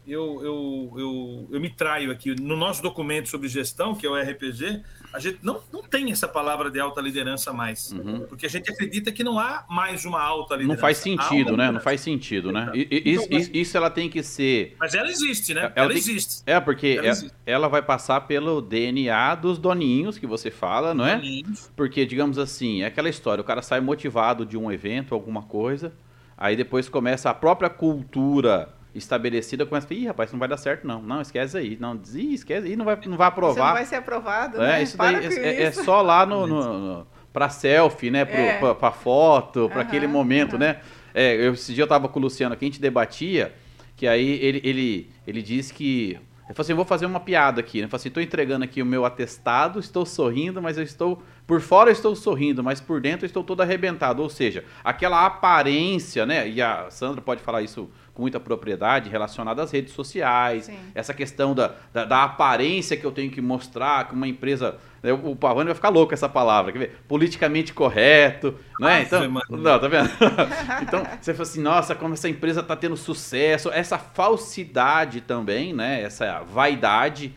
eu, eu, eu, eu me traio aqui. No nosso documento sobre gestão, que é o RPG, a gente não, não tem essa palavra de alta liderança mais. Uhum. Porque a gente acredita que não há mais uma alta liderança. Não faz sentido, né? Não faz sentido, né? E, isso, então, isso, isso, ela tem que ser. Mas ela existe, né? Ela, ela existe. É, porque ela, é, ela, vai passar pelo DNA dos doninhos que você fala, não é? Doninhos. Porque, digamos assim, é aquela história: o cara sai motivado de um evento, alguma coisa, aí depois começa a própria cultura estabelecida, começa a falar, ih, rapaz, isso não vai dar certo, não. Não, esquece aí. Não, ih, esquece aí, não vai, não vai aprovar. Isso não vai ser aprovado, é, né? Isso daí é, é, é, só lá no, no, no para selfie, né? Pro, é. pra, pra foto, para aquele momento, né? É, eu, esse dia eu tava com o Luciano aqui, a gente debatia, que aí ele, ele, ele disse que ele falou assim: vou fazer uma piada aqui. Ele falou assim: estou entregando aqui o meu atestado, estou sorrindo, mas eu estou. Por fora eu estou sorrindo, mas por dentro eu estou todo arrebentado. Ou seja, aquela aparência, né? E a Sandra pode falar isso com muita propriedade relacionada às redes sociais, Sim. essa questão da, da, da, aparência que eu tenho que mostrar que uma empresa. Né, o Pavani vai ficar louco essa palavra, quer ver? Politicamente correto, né? Então, não, tá vendo? então, você fala assim, nossa, como essa empresa está tendo sucesso, essa falsidade também, né? Essa vaidade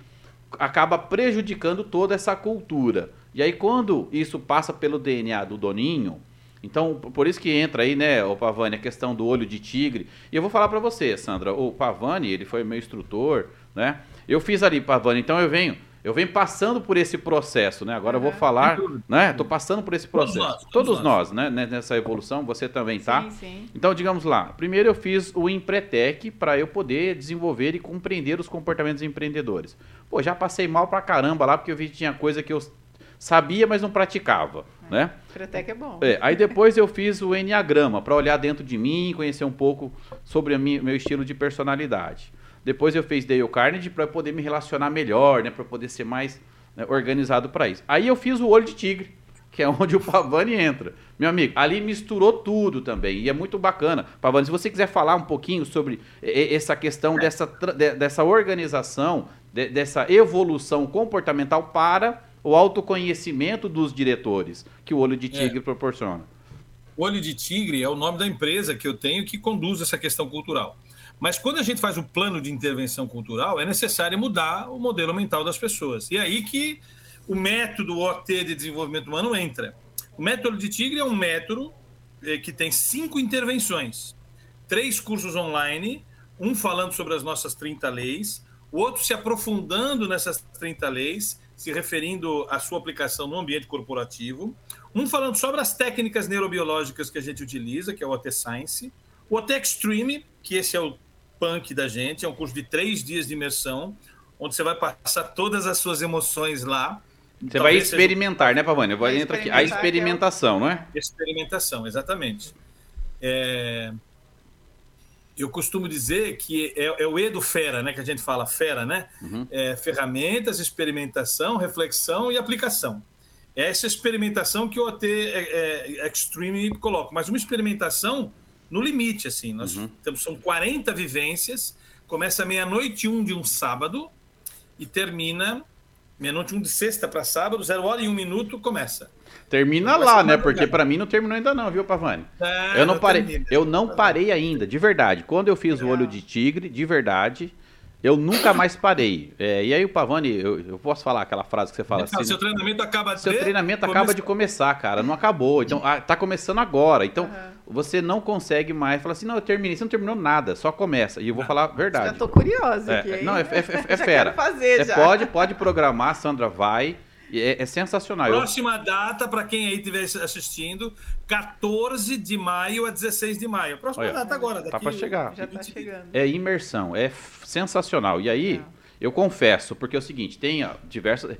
acaba prejudicando toda essa cultura. E aí, quando isso passa pelo DNA do Doninho, Então, por isso que entra aí, né, o Pavani, a questão do olho de tigre. E eu vou falar para você, Sandra, o Pavani, ele foi meu instrutor, né? Eu fiz ali, Pavani, então eu venho eu venho passando por esse processo, né? Agora eu vou falar, né? Estou passando por esse processo. Todos nós, todos nós. nós né? Nessa evolução, você também tá. Sim, sim. Então, digamos lá, primeiro eu fiz o Empretec para eu poder desenvolver e compreender os comportamentos empreendedores. Pô, já passei mal pra caramba lá porque eu vi que tinha coisa que eu sabia, mas não praticava. Né? Empretec é bom. É, aí depois eu fiz o Enneagrama para olhar dentro de mim, conhecer um pouco sobre o meu estilo de personalidade. Depois eu fiz Dale Carnegie para poder me relacionar melhor, né? Para poder ser mais né, organizado para isso. Aí eu fiz o Olho de Tigre, que é onde o Pavani entra. Meu amigo, ali misturou tudo também. E é muito bacana. Pavani, se você quiser falar um pouquinho sobre essa questão dessa, dessa organização, dessa evolução comportamental para o autoconhecimento dos diretores que o Olho de Tigre é. proporciona. O Olho de Tigre é o nome da empresa que eu tenho que conduz essa questão cultural. Mas quando a gente faz o plano de intervenção cultural, é necessário mudar o modelo mental das pessoas. E é aí que o método OT de desenvolvimento humano entra. O método de Tigre é um método eh, que tem cinco intervenções, três cursos online, um falando sobre as nossas 30 leis, o outro se aprofundando nessas 30 leis, se referindo à sua aplicação no ambiente corporativo, um falando sobre as técnicas neurobiológicas que a gente utiliza, que é o OT Science, o OT Extreme, que esse é o punk da gente. É um curso de três dias de imersão, onde você vai passar todas as suas emoções lá. Você vai experimentar, seja... né, Pavani? Vai entrar aqui. A experimentação, não é? Experimentação, exatamente. É... Eu costumo dizer que é, é, o E do Fera, né? Que a gente fala Fera, né? Uhum. É, ferramentas, experimentação, reflexão e aplicação. É essa experimentação que o OT é, é, Extreme coloca. Mas uma experimentação no limite, assim. Nós uhum. temos, são 40 vivências, começa meia-noite um de um sábado e termina meia-noite um de sexta para sábado, zero hora e um minuto, começa. Termina lá, né? Porque para mim não terminou ainda não, viu, Pavani? É, eu não parei, eu não parei ainda, de verdade. Quando eu fiz o olho de tigre, de verdade, eu nunca mais parei. É, e aí o Pavani, eu, eu, posso falar aquela frase que você fala assim. Seu treinamento acaba de Seu treinamento começa... acaba de começar, cara. Não acabou. Então, ah, tá começando agora. Então, uhum. você não consegue mais falar assim, não, eu terminei. Você não terminou nada, só começa. E eu vou falar a verdade. Já tô curiosa é, aqui. Não, é, é, é, é fera. fazer, é, pode, pode programar, Sandra vai. É, é, sensacional. Próxima data, para quem aí estiver assistindo, 14 de maio a 16 de maio. Próxima Olha, data agora. Daqui, tá para chegar. Já tá chegando. É imersão, é sensacional. E aí, eu confesso, porque é o seguinte, tem diversas...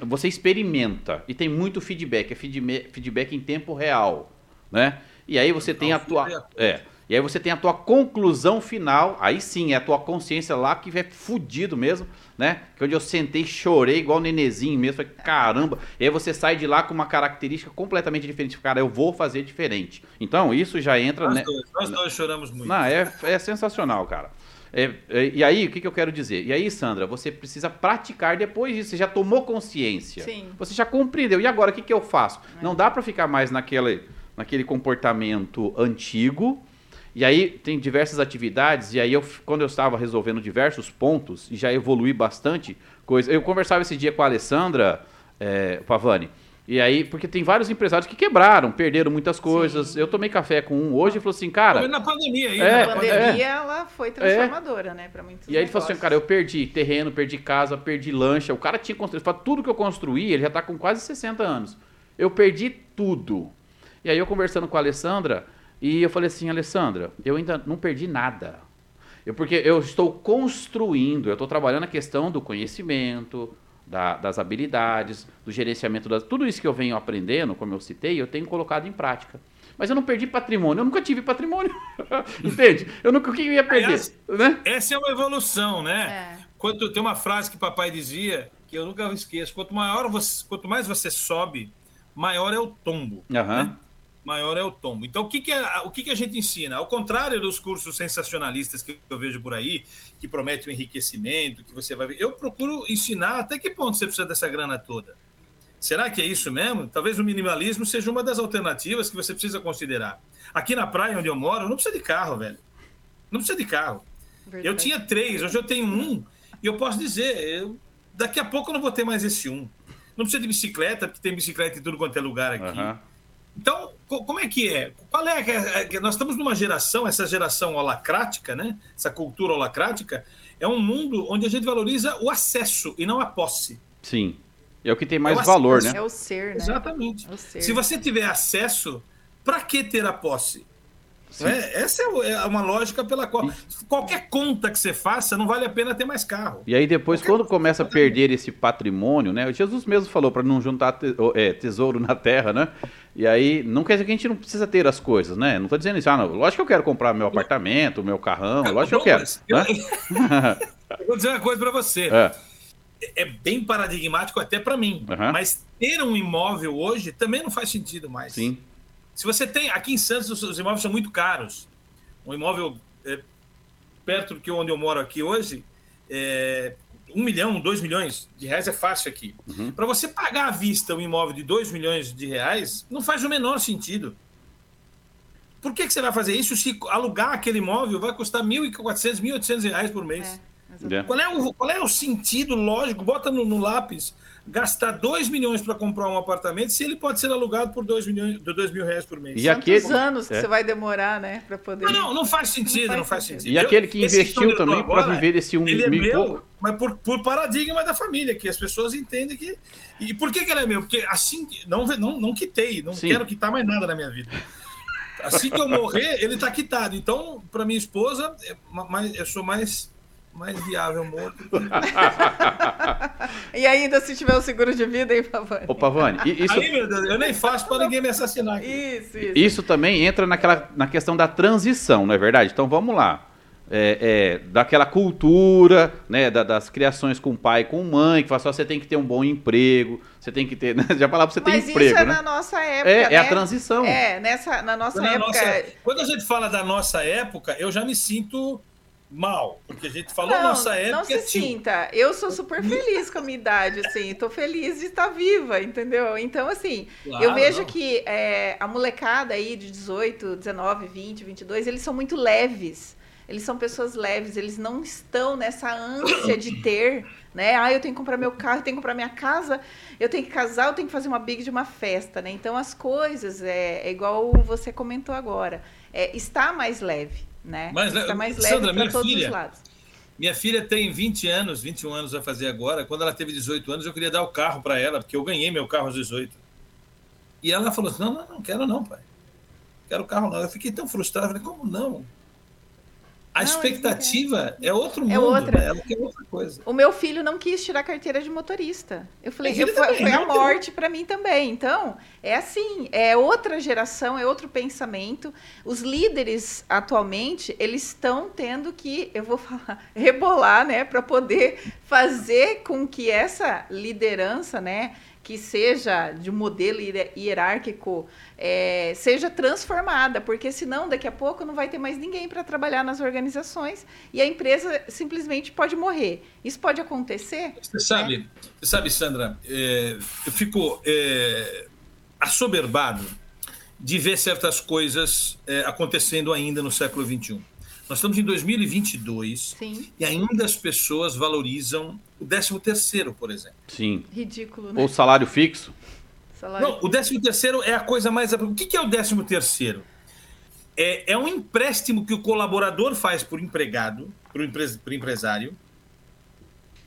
Você experimenta e tem muito feedback, é feedback em tempo real, né? E aí você tem a tua... É, e aí você tem a tua conclusão final, aí sim, é a tua consciência lá que é fudido mesmo, né? Que é onde eu sentei, chorei igual nenezinho mesmo, falei, caramba. E aí você sai de lá com uma característica completamente diferente. Cara, eu vou fazer diferente. Então, isso já entra... Nós né? dois, nós dois choramos muito. Não, é, é sensacional, cara. É, é, e aí, o que, que, eu quero dizer? E aí, Sandra, você precisa praticar depois disso. Você já tomou consciência. Sim. Você já compreendeu. E agora, o que, que eu faço? É. Não dá para ficar mais naquele, naquele comportamento antigo e aí tem diversas atividades, e aí eu, quando eu estava resolvendo diversos pontos, e já evolui bastante coisa. Eu conversava esse dia com a Alessandra é, Pavani. E aí, porque tem vários empresários que quebraram, perderam muitas coisas. Sim. Eu tomei café com um hoje e falou assim, cara. Na pandemia aí. É, na pandemia é, ela foi transformadora, é. né? Para muitos. E aí negócios. ele falou assim, cara, eu perdi terreno, perdi casa, perdi lancha. O cara tinha construído. Tudo que eu construí, ele já está com quase 60 anos. Eu perdi tudo. E aí eu conversando com a Alessandra, e eu falei assim, Alessandra, eu ainda não perdi nada. Eu, porque eu estou construindo, eu estou trabalhando a questão do conhecimento, da, das habilidades, do gerenciamento das. Tudo isso que eu venho aprendendo, como eu citei, eu tenho colocado em prática. Mas eu não perdi patrimônio, eu nunca tive patrimônio. Entende? Eu nunca o que eu ia perder. Essa, né? essa é uma evolução, né? É. Quanto, tem uma frase que papai dizia, que eu nunca esqueço: quanto, maior você, quanto mais você sobe, maior é o tombo. Uhum. Né? Maior é o tombo. Então, o que, que, é, o que, que a gente ensina? Ao contrário dos cursos sensacionalistas que eu vejo por aí, que prometem o enriquecimento, que você vai ver, eu procuro ensinar até que ponto você precisa dessa grana toda. Será que é isso mesmo? Talvez o minimalismo seja uma das alternativas que você precisa considerar. Aqui na praia onde eu moro, não precisa de carro, velho. Não precisa de carro. Verdade. Eu tinha três, hoje eu tenho um, e eu posso dizer, eu, daqui a pouco eu não vou ter mais esse um. Não precisa de bicicleta, porque tem bicicleta em tudo quanto é lugar aqui. Uhum. Então, como é que é? Qual é, é nós estamos numa geração, essa geração holacrática, né? Essa cultura holacrática, é um mundo onde a gente valoriza o acesso e não a posse. Sim. É o que tem mais é valor, né? É o ser, né? Exatamente. É ser. Se você tiver acesso, para que ter a posse? É, essa é, é uma lógica pela qual qualquer conta que você faça não vale a pena ter mais carro. E aí depois, qualquer quando começa a perder esse patrimônio, né? Jesus mesmo falou para não juntar é, tesouro na terra, né? E aí não quer dizer que a gente não precisa ter as coisas, né? Não estou dizendo isso, ah, não, lógico que eu quero comprar meu apartamento, meu carrão, lógico que eu quero. Eu, né? eu vou dizer uma coisa para você. É. é. bem paradigmático até para mim, uhum. mas ter um imóvel hoje também não faz sentido mais. Sim. Se você tem. Aqui em Santos, os imóveis são muito caros. Um imóvel é, perto do que onde eu moro aqui hoje, é, um milhão, dois milhões de reais é fácil aqui. Uhum. Para você pagar à vista um imóvel de dois milhões de reais, não faz o menor sentido. Por que, que você vai fazer isso se alugar aquele imóvel vai custar 1.400, 1.800 reais por mês? É, qual, é o, qual é o sentido lógico? Bota no, no lápis gastar 2 milhões para comprar um apartamento se ele pode ser alugado por 2 milhões, 2 mil reais por mês. E aqueles anos que é. você vai demorar, né, para poder. Não, não, não, faz sentido, não faz, não faz sentido. E aquele que investiu também para viver esse um ele é mil é meu, mas por, por paradigma da família, que as pessoas entendem que. E por que, que ele é meu? Porque assim, não, não, não quitei, não Sim. quero quitar mais nada na minha vida. Assim que eu morrer, ele está quitado. Então, para minha esposa, é eu sou mais mais viável morto. e ainda se tiver o seguro de vida, hein, Pavani? Ô, Pavani, isso... Aí, meu Deus, eu nem faço para ninguém me assassinar. Aqui. Isso, isso. Isso também entra naquela, na questão da transição, não é verdade? Então, vamos lá. É, é, daquela cultura, né, da, das criações com pai e com mãe, que fala só você tem que ter um bom emprego, você tem que ter, né, já falava você tem emprego, isso é né? na nossa época, É, né? é a transição. É, nessa, na nossa na época... Nossa, quando a gente fala da nossa época, eu já me sinto mal, porque a gente falou não, nossa época. Não se sinta. Eu sou super feliz com a minha idade, assim, tô feliz de estar viva, entendeu? Então, assim, claro, eu vejo não. que é, a molecada aí de 18, 19, 20, 22, eles são muito leves. Eles são pessoas leves, eles não estão nessa ânsia de ter, né? Ah, eu tenho que comprar meu carro, eu tenho que comprar minha casa, eu tenho que casar, eu tenho que fazer uma big de uma festa, né? Então as coisas é, é igual você comentou agora, é, está mais leve, né? Mas, Fica mais Sandra, leve para todos filha, os lados. Minha filha tem 20 anos, 21 anos a fazer agora. Quando ela teve 18 anos, eu queria dar o carro para ela, porque eu ganhei meu carro aos 18. E ela falou assim: não, não, não quero não, pai. Quero o carro não. Eu fiquei tão frustrado, falei, como não? A não, expectativa é outro é mundo, é outra. Né? Ela quer outra coisa. O meu filho não quis tirar carteira de motorista. Eu falei, eu, foi, foi a morte para mim também. Então, é assim, é outra geração, é outro pensamento. Os líderes atualmente, eles estão tendo que, eu vou falar, rebolar, né, para poder fazer com que essa liderança, né, que seja de um modelo hierárquico é, seja transformada, porque senão daqui a pouco não vai ter mais ninguém para trabalhar nas organizações e a empresa simplesmente pode morrer. Isso pode acontecer? Você sabe, né? você sabe Sandra, é, eu fico é, assoberbado de ver certas coisas é, acontecendo ainda no século XXI. Nós estamos em 2022 Sim. e ainda as pessoas valorizam o 13 terceiro, por exemplo. Sim. Ridículo, né? Ou salário fixo. Salário Não, fixo. o 13 terceiro é a coisa mais... O que é o 13 terceiro? É, é um empréstimo que o colaborador faz por empregado, para o empre, empresário,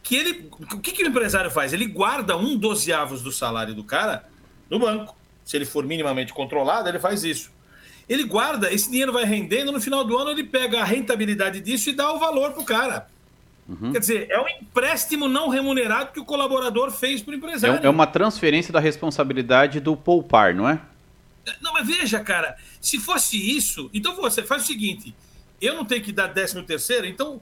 que ele... O que, que o empresário faz? Ele guarda um dozeavos do salário do cara no banco. Se ele for minimamente controlado, ele faz isso ele guarda, esse dinheiro vai rendendo, no final do ano ele pega a rentabilidade disso e dá o valor para o cara. Uhum. Quer dizer, é um empréstimo não remunerado que o colaborador fez para o empresário. É, é uma transferência da responsabilidade do poupar, não é? Não, mas veja, cara, se fosse isso, então você faz o seguinte: eu não tenho que dar décimo terceiro, então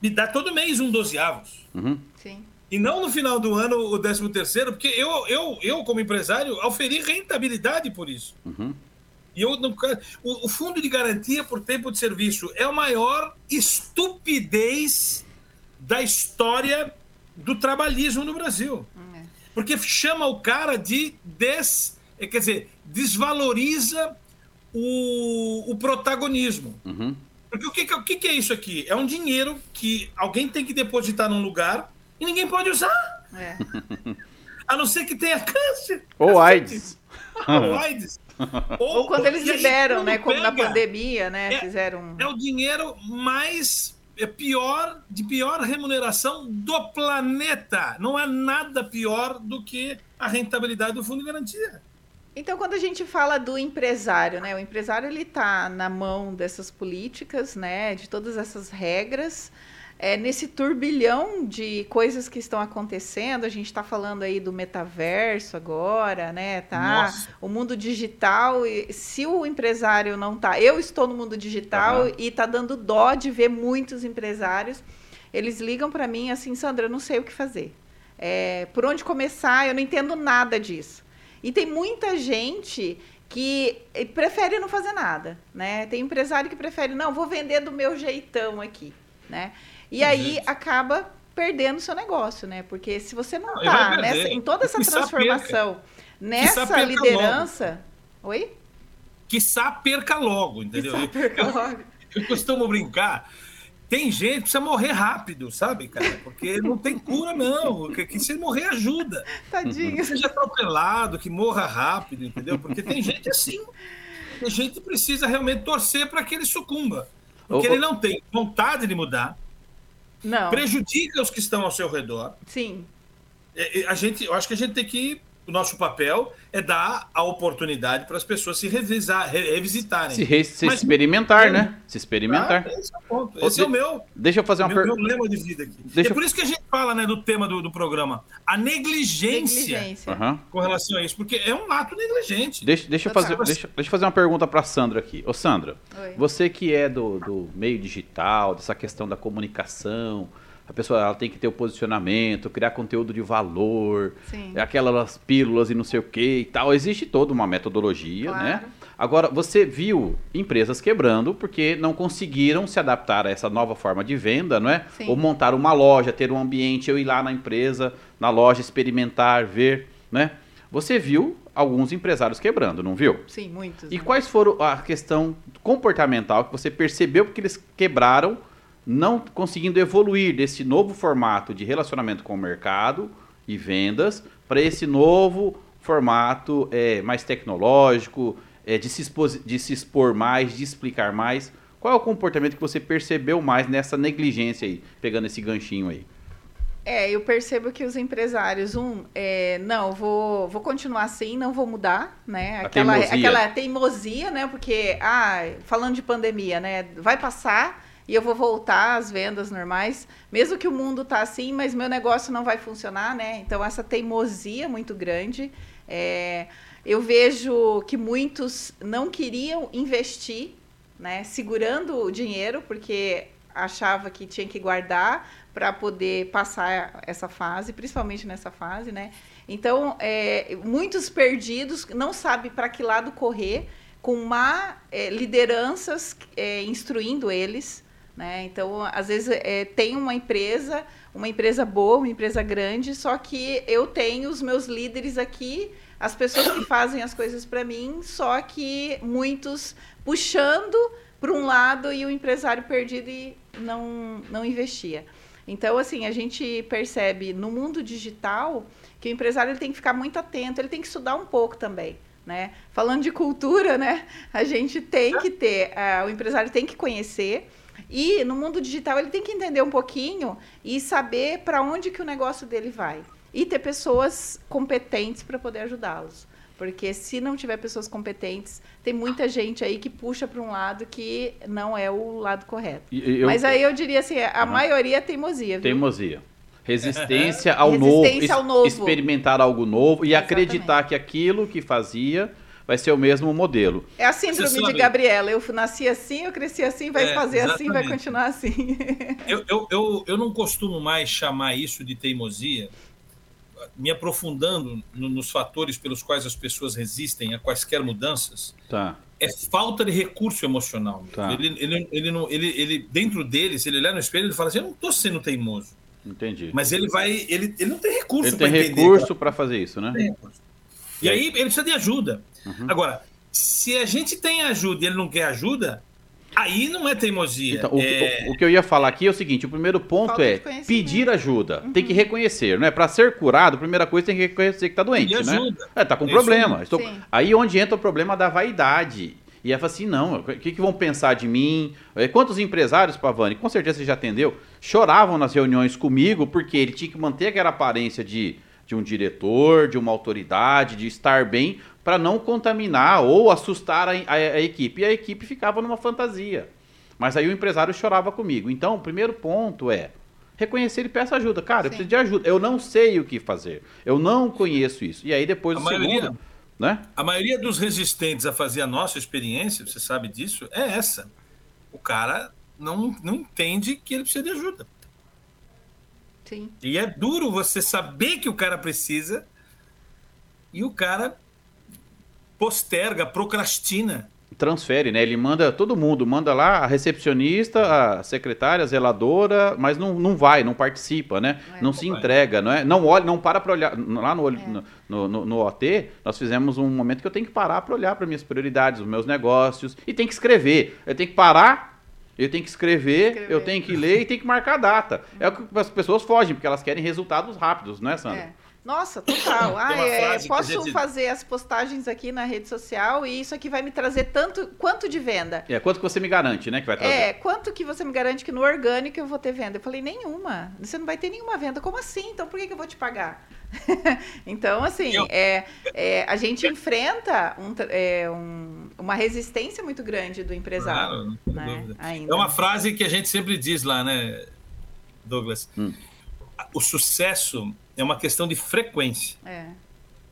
me dá todo mês um dozeavos. Uhum. Sim. E não no final do ano o décimo terceiro, porque eu, eu, eu como empresário, oferi rentabilidade por isso. Uhum. E eu não, o, o fundo de garantia por tempo de serviço é a maior estupidez da história do trabalhismo no Brasil. É. Porque chama o cara de des, é, quer dizer, desvaloriza o, o protagonismo. Uhum. Porque o que, o que é isso aqui? É um dinheiro que alguém tem que depositar num lugar e ninguém pode usar. É. A não ser que tenha câncer. Ou AIDS. Ou AIDS. Ou, Ou quando eles liberam, né? Como na pandemia, né? É, fizeram. É o dinheiro mais é pior de pior remuneração do planeta. Não é nada pior do que a rentabilidade do fundo de garantia. Então, quando a gente fala do empresário, né, o empresário ele está na mão dessas políticas, né, de todas essas regras, é, nesse turbilhão de coisas que estão acontecendo, a gente está falando aí do metaverso agora, né? Tá? Nossa. O mundo digital. Se o empresário não tá. Eu estou no mundo digital uhum. e tá dando dó de ver muitos empresários. Eles ligam para mim assim, Sandra, eu não sei o que fazer. É, por onde começar? Eu não entendo nada disso. E tem muita gente que prefere não fazer nada, né? Tem empresário que prefere, não, vou vender do meu jeitão aqui, né? E aí acaba perdendo o seu negócio, né? Porque se você não está em toda essa transformação, nessa liderança. Logo. Oi? Que perca logo, entendeu? perca eu, logo. Eu, eu costumo brincar. Tem gente que precisa morrer rápido, sabe, cara? Porque não tem cura, não. Que, que se morrer, ajuda. Tadinho. Que seja atropelado, que morra rápido, entendeu? Porque tem gente assim. Tem gente que precisa realmente torcer para que ele sucumba. Porque ele não tem vontade de mudar, não. prejudica os que estão ao seu redor. Sim. É, é, a gente, eu acho que a gente tem que o nosso papel é dar a oportunidade para as pessoas se revisar, revisitarem. Se, re, se Mas, experimentar, né? Se experimentar. Ah, esse é o ponto. Esse é o meu. Deixa eu fazer uma pergunta. Meu lema de vida aqui. Deixa é por isso que a gente fala né, do tema do, do programa. A negligência, negligência. Uhum. com relação a isso. Porque é um ato negligente. Deixa, deixa, eu, fazer, deixa, deixa eu fazer uma pergunta para a Sandra aqui. Ô, Sandra, Oi. você que é do, do meio digital, dessa questão da comunicação a pessoa ela tem que ter o posicionamento, criar conteúdo de valor, Sim. aquelas pílulas e não sei o que e tal. Existe toda uma metodologia, né? claro. né? Agora, você viu empresas quebrando porque não conseguiram se adaptar a essa nova forma de venda, não é? Sim. Ou montar uma loja, ter um ambiente, eu ir lá na empresa, na loja, experimentar, ver, né? Você viu alguns empresários quebrando, não viu? Sim, muitos. E né? quais foram a questão comportamental que você percebeu porque eles quebraram não conseguindo evoluir desse novo formato de relacionamento com o mercado e vendas para esse novo formato é, mais tecnológico, é, de, se expor, de se expor mais, de explicar mais. Qual é o comportamento que você percebeu mais nessa negligência aí, pegando esse ganchinho aí? É, eu percebo que os empresários, um, é, não, vou, vou continuar assim, não vou mudar, né? Aquela teimosia. aquela teimosia, né? Porque, ah, falando de pandemia, né? Vai passar, e eu vou voltar às vendas normais, mesmo que o mundo tá assim, mas meu negócio não vai funcionar, né? Então essa teimosia muito grande. É, eu vejo que muitos não queriam investir, né? Segurando o dinheiro porque achava que tinha que guardar para poder passar essa fase, principalmente nessa fase, né? Então, é, muitos perdidos não sabem para que lado correr, com má é, lideranças é, instruindo eles, né? Então, às vezes, é, tem uma empresa, uma empresa boa, uma empresa grande, só que eu tenho os meus líderes aqui, as pessoas que fazem as coisas para mim, só que muitos puxando para um lado e o empresário perdido e não, não investia. Então, assim, a gente percebe no mundo digital que o empresário ele tem que ficar muito atento, ele tem que estudar um pouco também. Né? Falando de cultura, né? A gente tem que ter, uh, o empresário tem que conhecer, e no mundo digital ele tem que entender um pouquinho e saber para onde que o negócio dele vai. E ter pessoas competentes para poder ajudá-los. Porque se não tiver pessoas competentes, tem muita gente aí que puxa para um lado que não é o lado correto. Eu, Mas aí eu diria assim, a uhum. maioria é teimosia. Viu? Teimosia. Resistência ao Resistência novo, ao novo. Experimentar algo novo e Exatamente. acreditar que aquilo que fazia vai ser o mesmo modelo. É a síndrome de Gabriela. Eu nasci assim, eu cresci assim, vai é, fazer exatamente. assim, vai continuar assim. eu, eu, eu, eu não costumo mais chamar isso de teimosia, me aprofundando no, nos fatores pelos quais as pessoas resistem a quaisquer mudanças. Tá. É falta de recurso emocional. Tá. Ele, ele, ele, não, ele, ele, dentro dele, se ele olhar no espelho, ele fala assim: Eu não estou sendo teimoso. Entendi. Mas ele vai. Ele, ele não tem recurso Ele tem recurso para fazer isso, né? E aí ele precisa de ajuda. Uhum. Agora, se a gente tem ajuda e ele não quer ajuda, Aí não é teimosia. Então, o, é... Que, o, o, que eu ia falar aqui é o seguinte: o primeiro ponto Falta é pedir ajuda. Uhum. Tem que reconhecer, né? Para ser curado, a primeira coisa tem que reconhecer que está doente, né? Ajuda. É, tá com problema. Estou... Aí onde entra o problema da vaidade. E ela fala assim: não, o que, que vão pensar de mim? É, quantos empresários, Pavani, com certeza você já atendeu, choravam nas reuniões comigo porque ele tinha que manter aquela aparência de, de um diretor, de uma autoridade, de estar bem, para não contaminar ou assustar a, a, a, equipe. E a equipe ficava numa fantasia. Mas aí o empresário chorava comigo. Então, o primeiro ponto é reconhecer e peça ajuda. Cara, Sim. eu preciso de ajuda. Eu não sei o que fazer. Eu não conheço isso. E aí depois a o maioria, segundo, né? A maioria dos resistentes a fazer a nossa experiência, você sabe disso, é essa. O cara não, não entende que ele precisa de ajuda. Sim. E é duro você saber que o cara precisa e o cara posterga, procrastina. Transfere, né? Ele manda todo mundo, manda lá a recepcionista, a secretária, a zeladora, mas não, não vai, não participa, né? Não, é não se vai. entrega, não é? Não olha, não para para olhar. Lá no, é. no, no, no, OT, nós fizemos um momento que eu tenho que parar para olhar para minhas prioridades, os meus negócios, e tem que escrever. Eu tenho que parar eu tenho que escrever, escrever, eu tenho que ler e tenho que marcar a data. É o que as pessoas fogem, porque elas querem resultados rápidos, não é, Sandra? É. Nossa, total. Ah, é, posso gente... fazer as postagens aqui na rede social e isso aqui vai me trazer tanto quanto de venda. É, quanto que você me garante, né, que vai trazer? É, quanto que você me garante que no orgânico eu vou ter venda? Eu falei, nenhuma. Você não vai ter nenhuma venda. Como assim? Então por que, que eu vou te pagar? então, assim, é, é, a gente enfrenta um, é, um, uma resistência muito grande do empresário. Claro, né? É uma frase que a gente sempre diz lá, né, Douglas? Hum. O sucesso é uma questão de frequência é.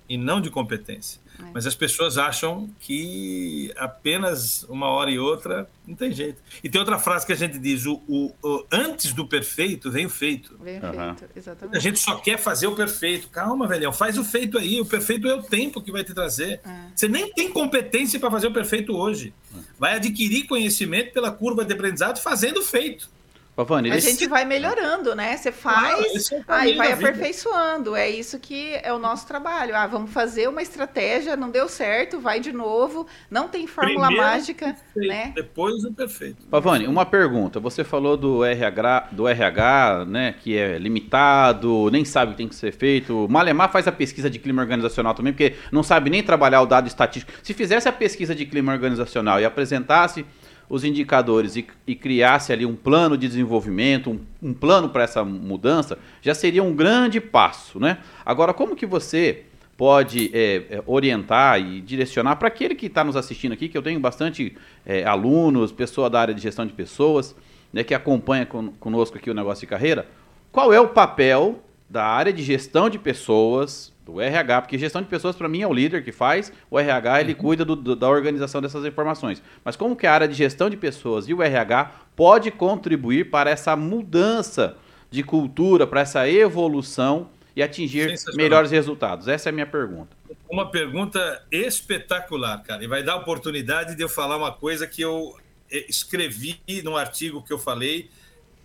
e não de competência. É. Mas as pessoas acham que apenas uma hora e outra não tem jeito. E tem outra frase que a gente diz: o, o, o antes do perfeito vem o feito. Vem o uhum. feito, exatamente. A gente só quer fazer o perfeito. Calma, velhão, faz o feito aí. O perfeito é o tempo que vai te trazer. É. Você nem tem competência para fazer o perfeito hoje. Vai adquirir conhecimento pela curva de aprendizado fazendo o feito. Pavani, a gente vai melhorando, né? Você faz, claro, é aí vai aperfeiçoando. É isso que é o nosso trabalho. Ah, vamos fazer uma estratégia, não deu certo, vai de novo. Não tem fórmula Primeiro mágica, perfeito, né? Depois o perfeito. Pavani, uma pergunta. Você falou do RH, do RH, né? Que é limitado, nem sabe o que tem que ser feito. Malemar faz a pesquisa de clima organizacional também, porque não sabe nem trabalhar o dado estatístico. Se fizesse a pesquisa de clima organizacional e apresentasse os indicadores e, e, criasse ali um plano de desenvolvimento, um, um plano para essa mudança, já seria um grande passo, né? Agora, como que você pode é, é, orientar e direcionar para aquele que está nos assistindo aqui, que eu tenho bastante é, alunos, pessoa da área de gestão de pessoas, né, que acompanha con conosco aqui o negócio de carreira, qual é o papel da área de gestão de pessoas do RH, porque gestão de pessoas para mim é o líder que faz, o RH ele uhum. cuida do, do, da organização dessas informações. Mas como que a área de gestão de pessoas e o RH pode contribuir para essa mudança de cultura, para essa evolução e atingir melhores resultados? Essa é a minha pergunta. Uma pergunta espetacular, cara, e vai dar oportunidade de eu falar uma coisa que eu eh, escrevi no artigo que eu falei,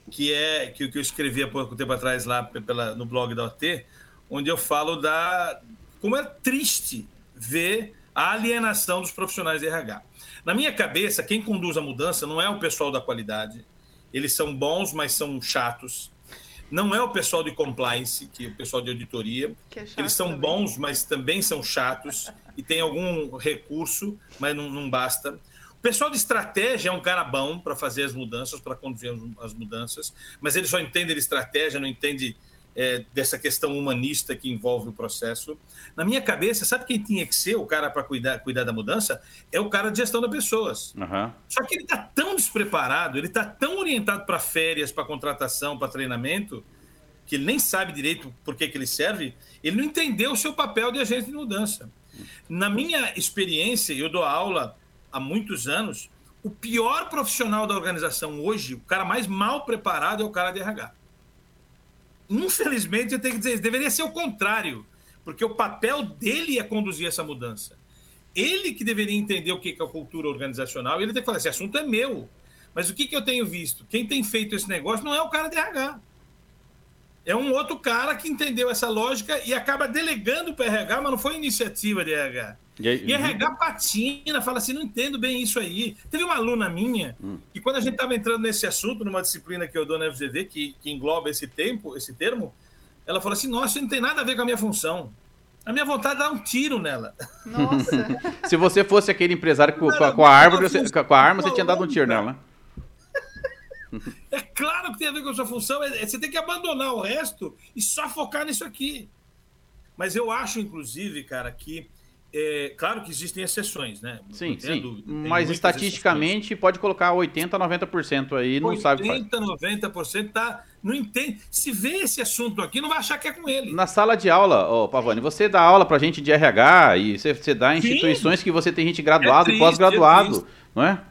que é que, eu escrevi há pouco tempo atrás lá pela, no blog da OT, onde eu falo da como é triste ver a alienação dos profissionais de RH. Na minha cabeça, quem conduz a mudança não é o pessoal da qualidade. Eles são bons, mas são chatos. Não é o pessoal de compliance, que é o pessoal de auditoria. É Eles são também. bons, mas também são chatos e tem algum recurso, mas não, não basta. O pessoal de estratégia é um cara bom para fazer as mudanças, para conduzir as mudanças, mas ele só entende de estratégia, não entende é, dessa questão humanista que envolve o processo. Na minha cabeça, sabe quem tinha que ser o cara para cuidar, cuidar da mudança? É o cara de gestão de pessoas. Uhum. Só que ele está tão despreparado, ele está tão orientado para férias, para contratação, para treinamento, que ele nem sabe direito por que, que ele serve, ele não entendeu o seu papel de agente de mudança. Na minha experiência, eu dou aula há muitos anos, o pior profissional da organização hoje, o cara mais mal preparado é o cara de RH. Infelizmente, eu tenho que dizer. Deveria ser o contrário, porque o papel dele é conduzir essa mudança. Ele que deveria entender o que é a cultura organizacional, ele tem que falar: esse assunto é meu. Mas o que, que eu tenho visto? Quem tem feito esse negócio não é o cara de RH. É um outro cara que entendeu essa lógica e acaba delegando para RH, mas não foi iniciativa de RH. E, aí, e RH patina, fala assim: não entendo bem isso aí. Teve uma aluna minha hum. que, quando a gente estava entrando nesse assunto, numa disciplina que eu dou na FGV, que, que engloba esse tempo, esse termo, ela falou assim: nossa, isso não tem nada a ver com a minha função. A minha vontade é dar um tiro nela. Nossa. Se você fosse aquele empresário com, com, a, com a árvore, você, com a arma, você tinha dado um tiro nela. É claro que tem a ver com a sua função. É, é, você tem que abandonar o resto e só focar nisso aqui. Mas eu acho, inclusive, cara, que é, claro que existem exceções, né? Sim, sim. Mas estatisticamente exceções. pode colocar 80%, 90% aí, não 80, sabe. 80%, 90% tá. Não entende. Se vê esse assunto aqui, não vai achar que é com ele. Na sala de aula, ô Pavani, você dá aula pra gente de RH e você, você dá em instituições que você tem gente graduado é e pós-graduado, é não é?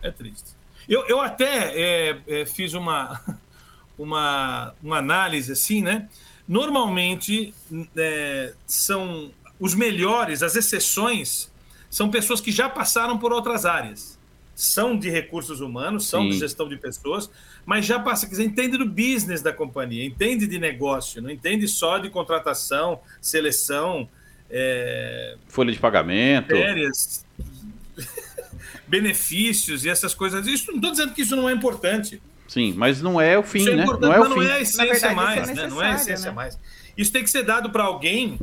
É triste. Eu, eu até é, é, fiz uma, uma, uma análise assim, né? Normalmente é, são os melhores, as exceções, são pessoas que já passaram por outras áreas. São de recursos humanos, são Sim. de gestão de pessoas, mas já passa, quer dizer, entende do business da companhia, entende de negócio, não entende só de contratação, seleção, é... folha de pagamento, férias, benefícios e essas coisas. Isso não estou dizendo que isso não é importante. Sim, mas não é o fim, é né? Não é o fim. Não é a essência verdade, mais, é né? Não é a essência né? mais. Isso tem que ser dado para alguém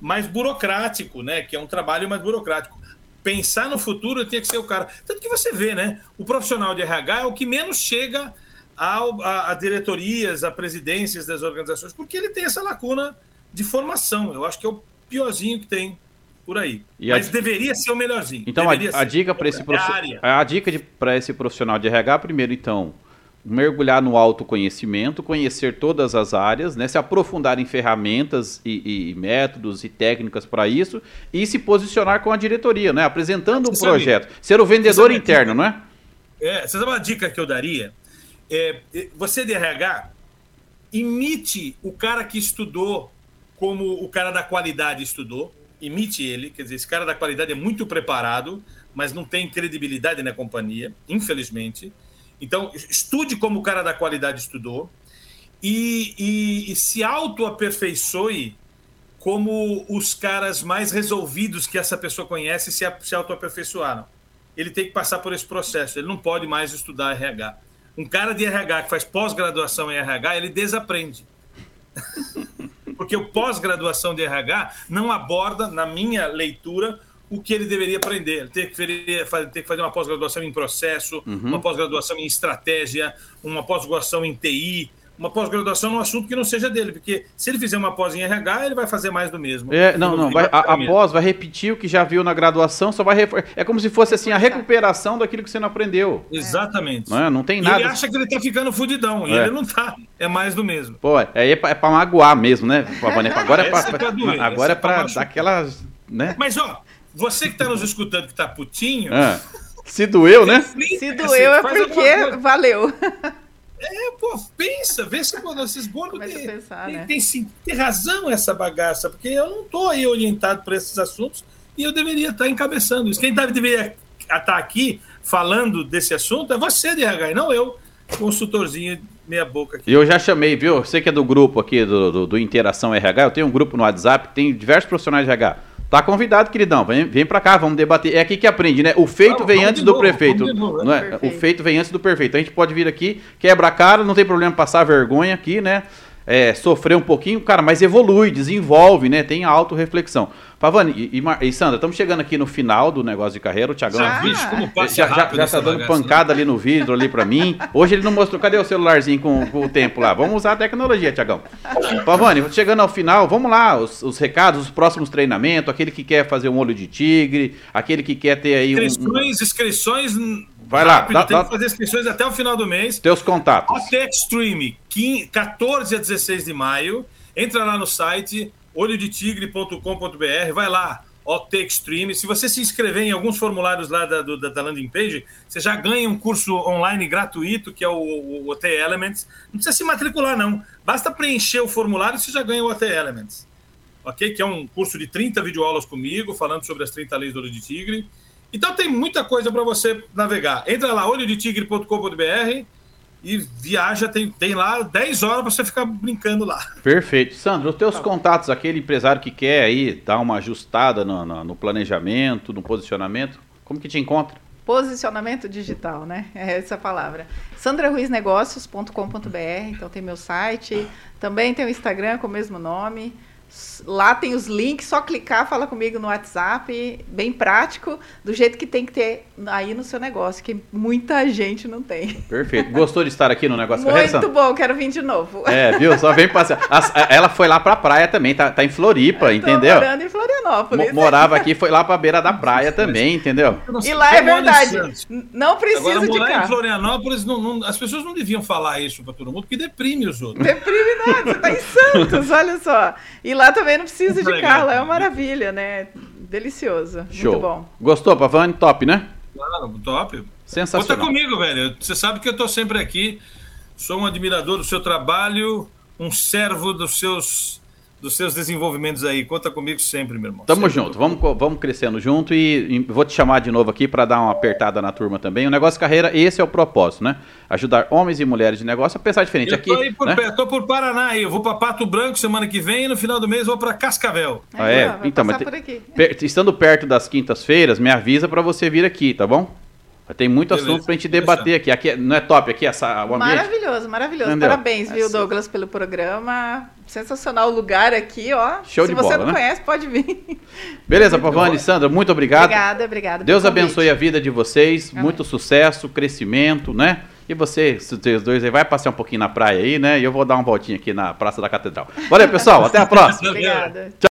mais burocrático, né? Que é um trabalho mais burocrático. Pensar no futuro tinha que ser o cara. Tanto que você vê, né? O profissional de RH é o que menos chega ao, a, a diretorias, a presidências das organizações, porque ele tem essa lacuna de formação. Eu acho que é o piorzinho que tem por aí. E Mas a... deveria ser o melhorzinho. Então, a, a, dica para esse, prof... a dica para esse profissional de RH, primeiro, então, mergulhar no autoconhecimento, conhecer todas as áreas, né, se aprofundar em ferramentas e, e métodos e técnicas para isso e se posicionar com a diretoria, né, apresentando um projeto. Ser o vendedor interno, dica, não é? É, você sabe uma dica que eu daria? É, é você de RH, imite o cara que estudou como o cara da qualidade estudou, imite ele, quer dizer, esse cara da qualidade é muito preparado, mas não tem credibilidade na companhia, infelizmente. Então, estude como o cara da qualidade estudou e, e, e se auto-aperfeiçoe como os caras mais resolvidos que essa pessoa conhece se, se auto-aperfeiçoaram. Ele tem que passar por esse processo, ele não pode mais estudar RH. Um cara de RH que faz pós-graduação em RH, ele desaprende. Porque o pós-graduação de RH não aborda, na minha leitura, o que ele deveria aprender. Ele tem que, fazer uma pós-graduação em processo, uhum. uma pós-graduação em estratégia, uma pós-graduação em TI, uma pós-graduação num assunto que não seja dele, porque se ele fizer uma pós em RH, ele vai fazer mais do mesmo. É, não, não, vai, a, a pós vai repetir o que já viu na graduação, só vai é como se fosse assim a recuperação daquilo que você não aprendeu. Exatamente. Não, é? não tem nada. E ele acha que ele tá ficando fudidão, é. e ele não tá. É mais do mesmo. Pô, é, é, pra, é pra magoar mesmo, né, Agora é pra, é agora é pra, dar aquela, né? Mas ó, você que está nos escutando que está putinho. Ah, se doeu, né? Se doeu é porque valeu. É, pô, pensa, vê se pô, esses gordos têm, pensar, tem, né? tem, tem, tem, razão essa bagaça, porque eu não estou aí orientado para esses assuntos e eu deveria estar tá encabeçando isso. Quem deveria estar tá aqui falando desse assunto é você, DH, não eu, consultorzinho meia boca aqui. Eu já chamei, viu? Você que é do grupo aqui do, do, do Interação RH, eu tenho um grupo no WhatsApp, tem diversos profissionais de RH Tá convidado, queridão. Vem, vem pra cá, vamos debater. É aqui que aprende, né? O feito não, vem antes do novo, prefeito. Novo, não é? O feito vem antes do perfeito. A gente pode vir aqui, quebra a cara, não tem problema passar vergonha aqui, né? É, sofrer um pouquinho, cara, mas evolui, desenvolve, né? Tem autorreflexão. Pavani e, e, e Sandra, estamos chegando aqui no final do negócio de carreira. O Thiagão ah, passa já, já, já tá dando pancada ali no vidro ali para mim. Hoje ele não mostrou. Cadê o celularzinho com, com, o tempo lá? Vamos usar a tecnologia, Thiagão. Pavani, chegando ao final, vamos lá, os, os, recados, os próximos treinamentos, aquele que quer fazer um olho de tigre, aquele que quer ter aí inscrições, um. Inscrições, inscrições. Vai lá, dá, tem dá, que fazer inscrições até o final do mês. Teus contatos. Até Extreme, 14 a 16 de maio. Entra lá no site olhodetigre.com.br, vai lá, OT Extreme. Se você se inscrever em alguns formulários lá da, do, da landing page, você já ganha um curso online gratuito, que é o, o, OT Elements. Não precisa se matricular, não. Basta preencher o formulário e você já ganha o OT Elements. Ok? Que é um curso de 30 videoaulas comigo, falando sobre as 30 leis do olho de tigre. Então tem muita coisa para você navegar. Entra lá, olhodetigre.com.br e viaja, tem, tem lá 10 horas para você ficar brincando lá. Perfeito. Sandro, os teus tá contatos, aquele empresário que quer aí dar uma ajustada no, no, no planejamento, no posicionamento, como que te encontra? Posicionamento digital, né? É essa a palavra. sandraruiznegócios.com.br, então tem meu site, também tem o Instagram com o mesmo nome. Lá tem os links, só clicar, fala comigo no WhatsApp, bem prático, do jeito que tem que ter aí no seu negócio, que muita gente não tem. Perfeito. Gostou de estar aqui no negócio Muito bom, quero vir de novo. É, viu? Só vem passear. Ela foi lá pra praia também, tá, tá em Floripa, Eu entendeu? morando em Florianópolis. morava aqui, foi lá pra beira da praia também, entendeu? E lá é verdade. Não precisa Agora, de carro. em Florianópolis, não, não, as pessoas não deviam falar isso pra todo mundo, porque deprime os outros. Deprime nada, você tá em Santos, olha só. E lá também não precisa de carro, é uma maravilha, né? Delicioso. Show. Muito bom. Gostou, Pavani? Top, né? Claro, top. Sensacional. Conta comigo, velho. Você sabe que eu tô sempre aqui. Sou um admirador do seu trabalho, um servo dos seus dos seus desenvolvimentos aí. Conta comigo sempre, meu irmão. Tamo sempre junto, vamos, vamos crescendo junto e, e vou te chamar de novo aqui para dar uma apertada na turma também. O negócio carreira, esse é o propósito, né? Ajudar homens e mulheres de negócio a pensar diferente. Eu aqui, tô, aí por, né? tô por Paraná aí, eu vou para Pato Branco semana que vem e no final do mês vou para Cascavel. Ah, é? então, mas per, estando perto das quintas-feiras, me avisa para você vir aqui, tá bom? Tem muito Beleza. assunto pra gente debater aqui. aqui. Não é top aqui essa, o ambiente? Maravilhoso, maravilhoso. Entendeu? Parabéns, viu, Douglas, pelo programa. Sensacional o lugar aqui, ó. Show Se de bola, você não né? conhece, pode vir. Beleza, Pavani, Sandra, muito obrigado. Obrigada, obrigada. Deus abençoe a vida de vocês, Amém. muito sucesso, crescimento, né? E você, os dois aí, vai passear um pouquinho na praia aí, né? E eu vou dar uma voltinha aqui na Praça da Catedral. Valeu, pessoal. Até a próxima. Obrigada. Tchau.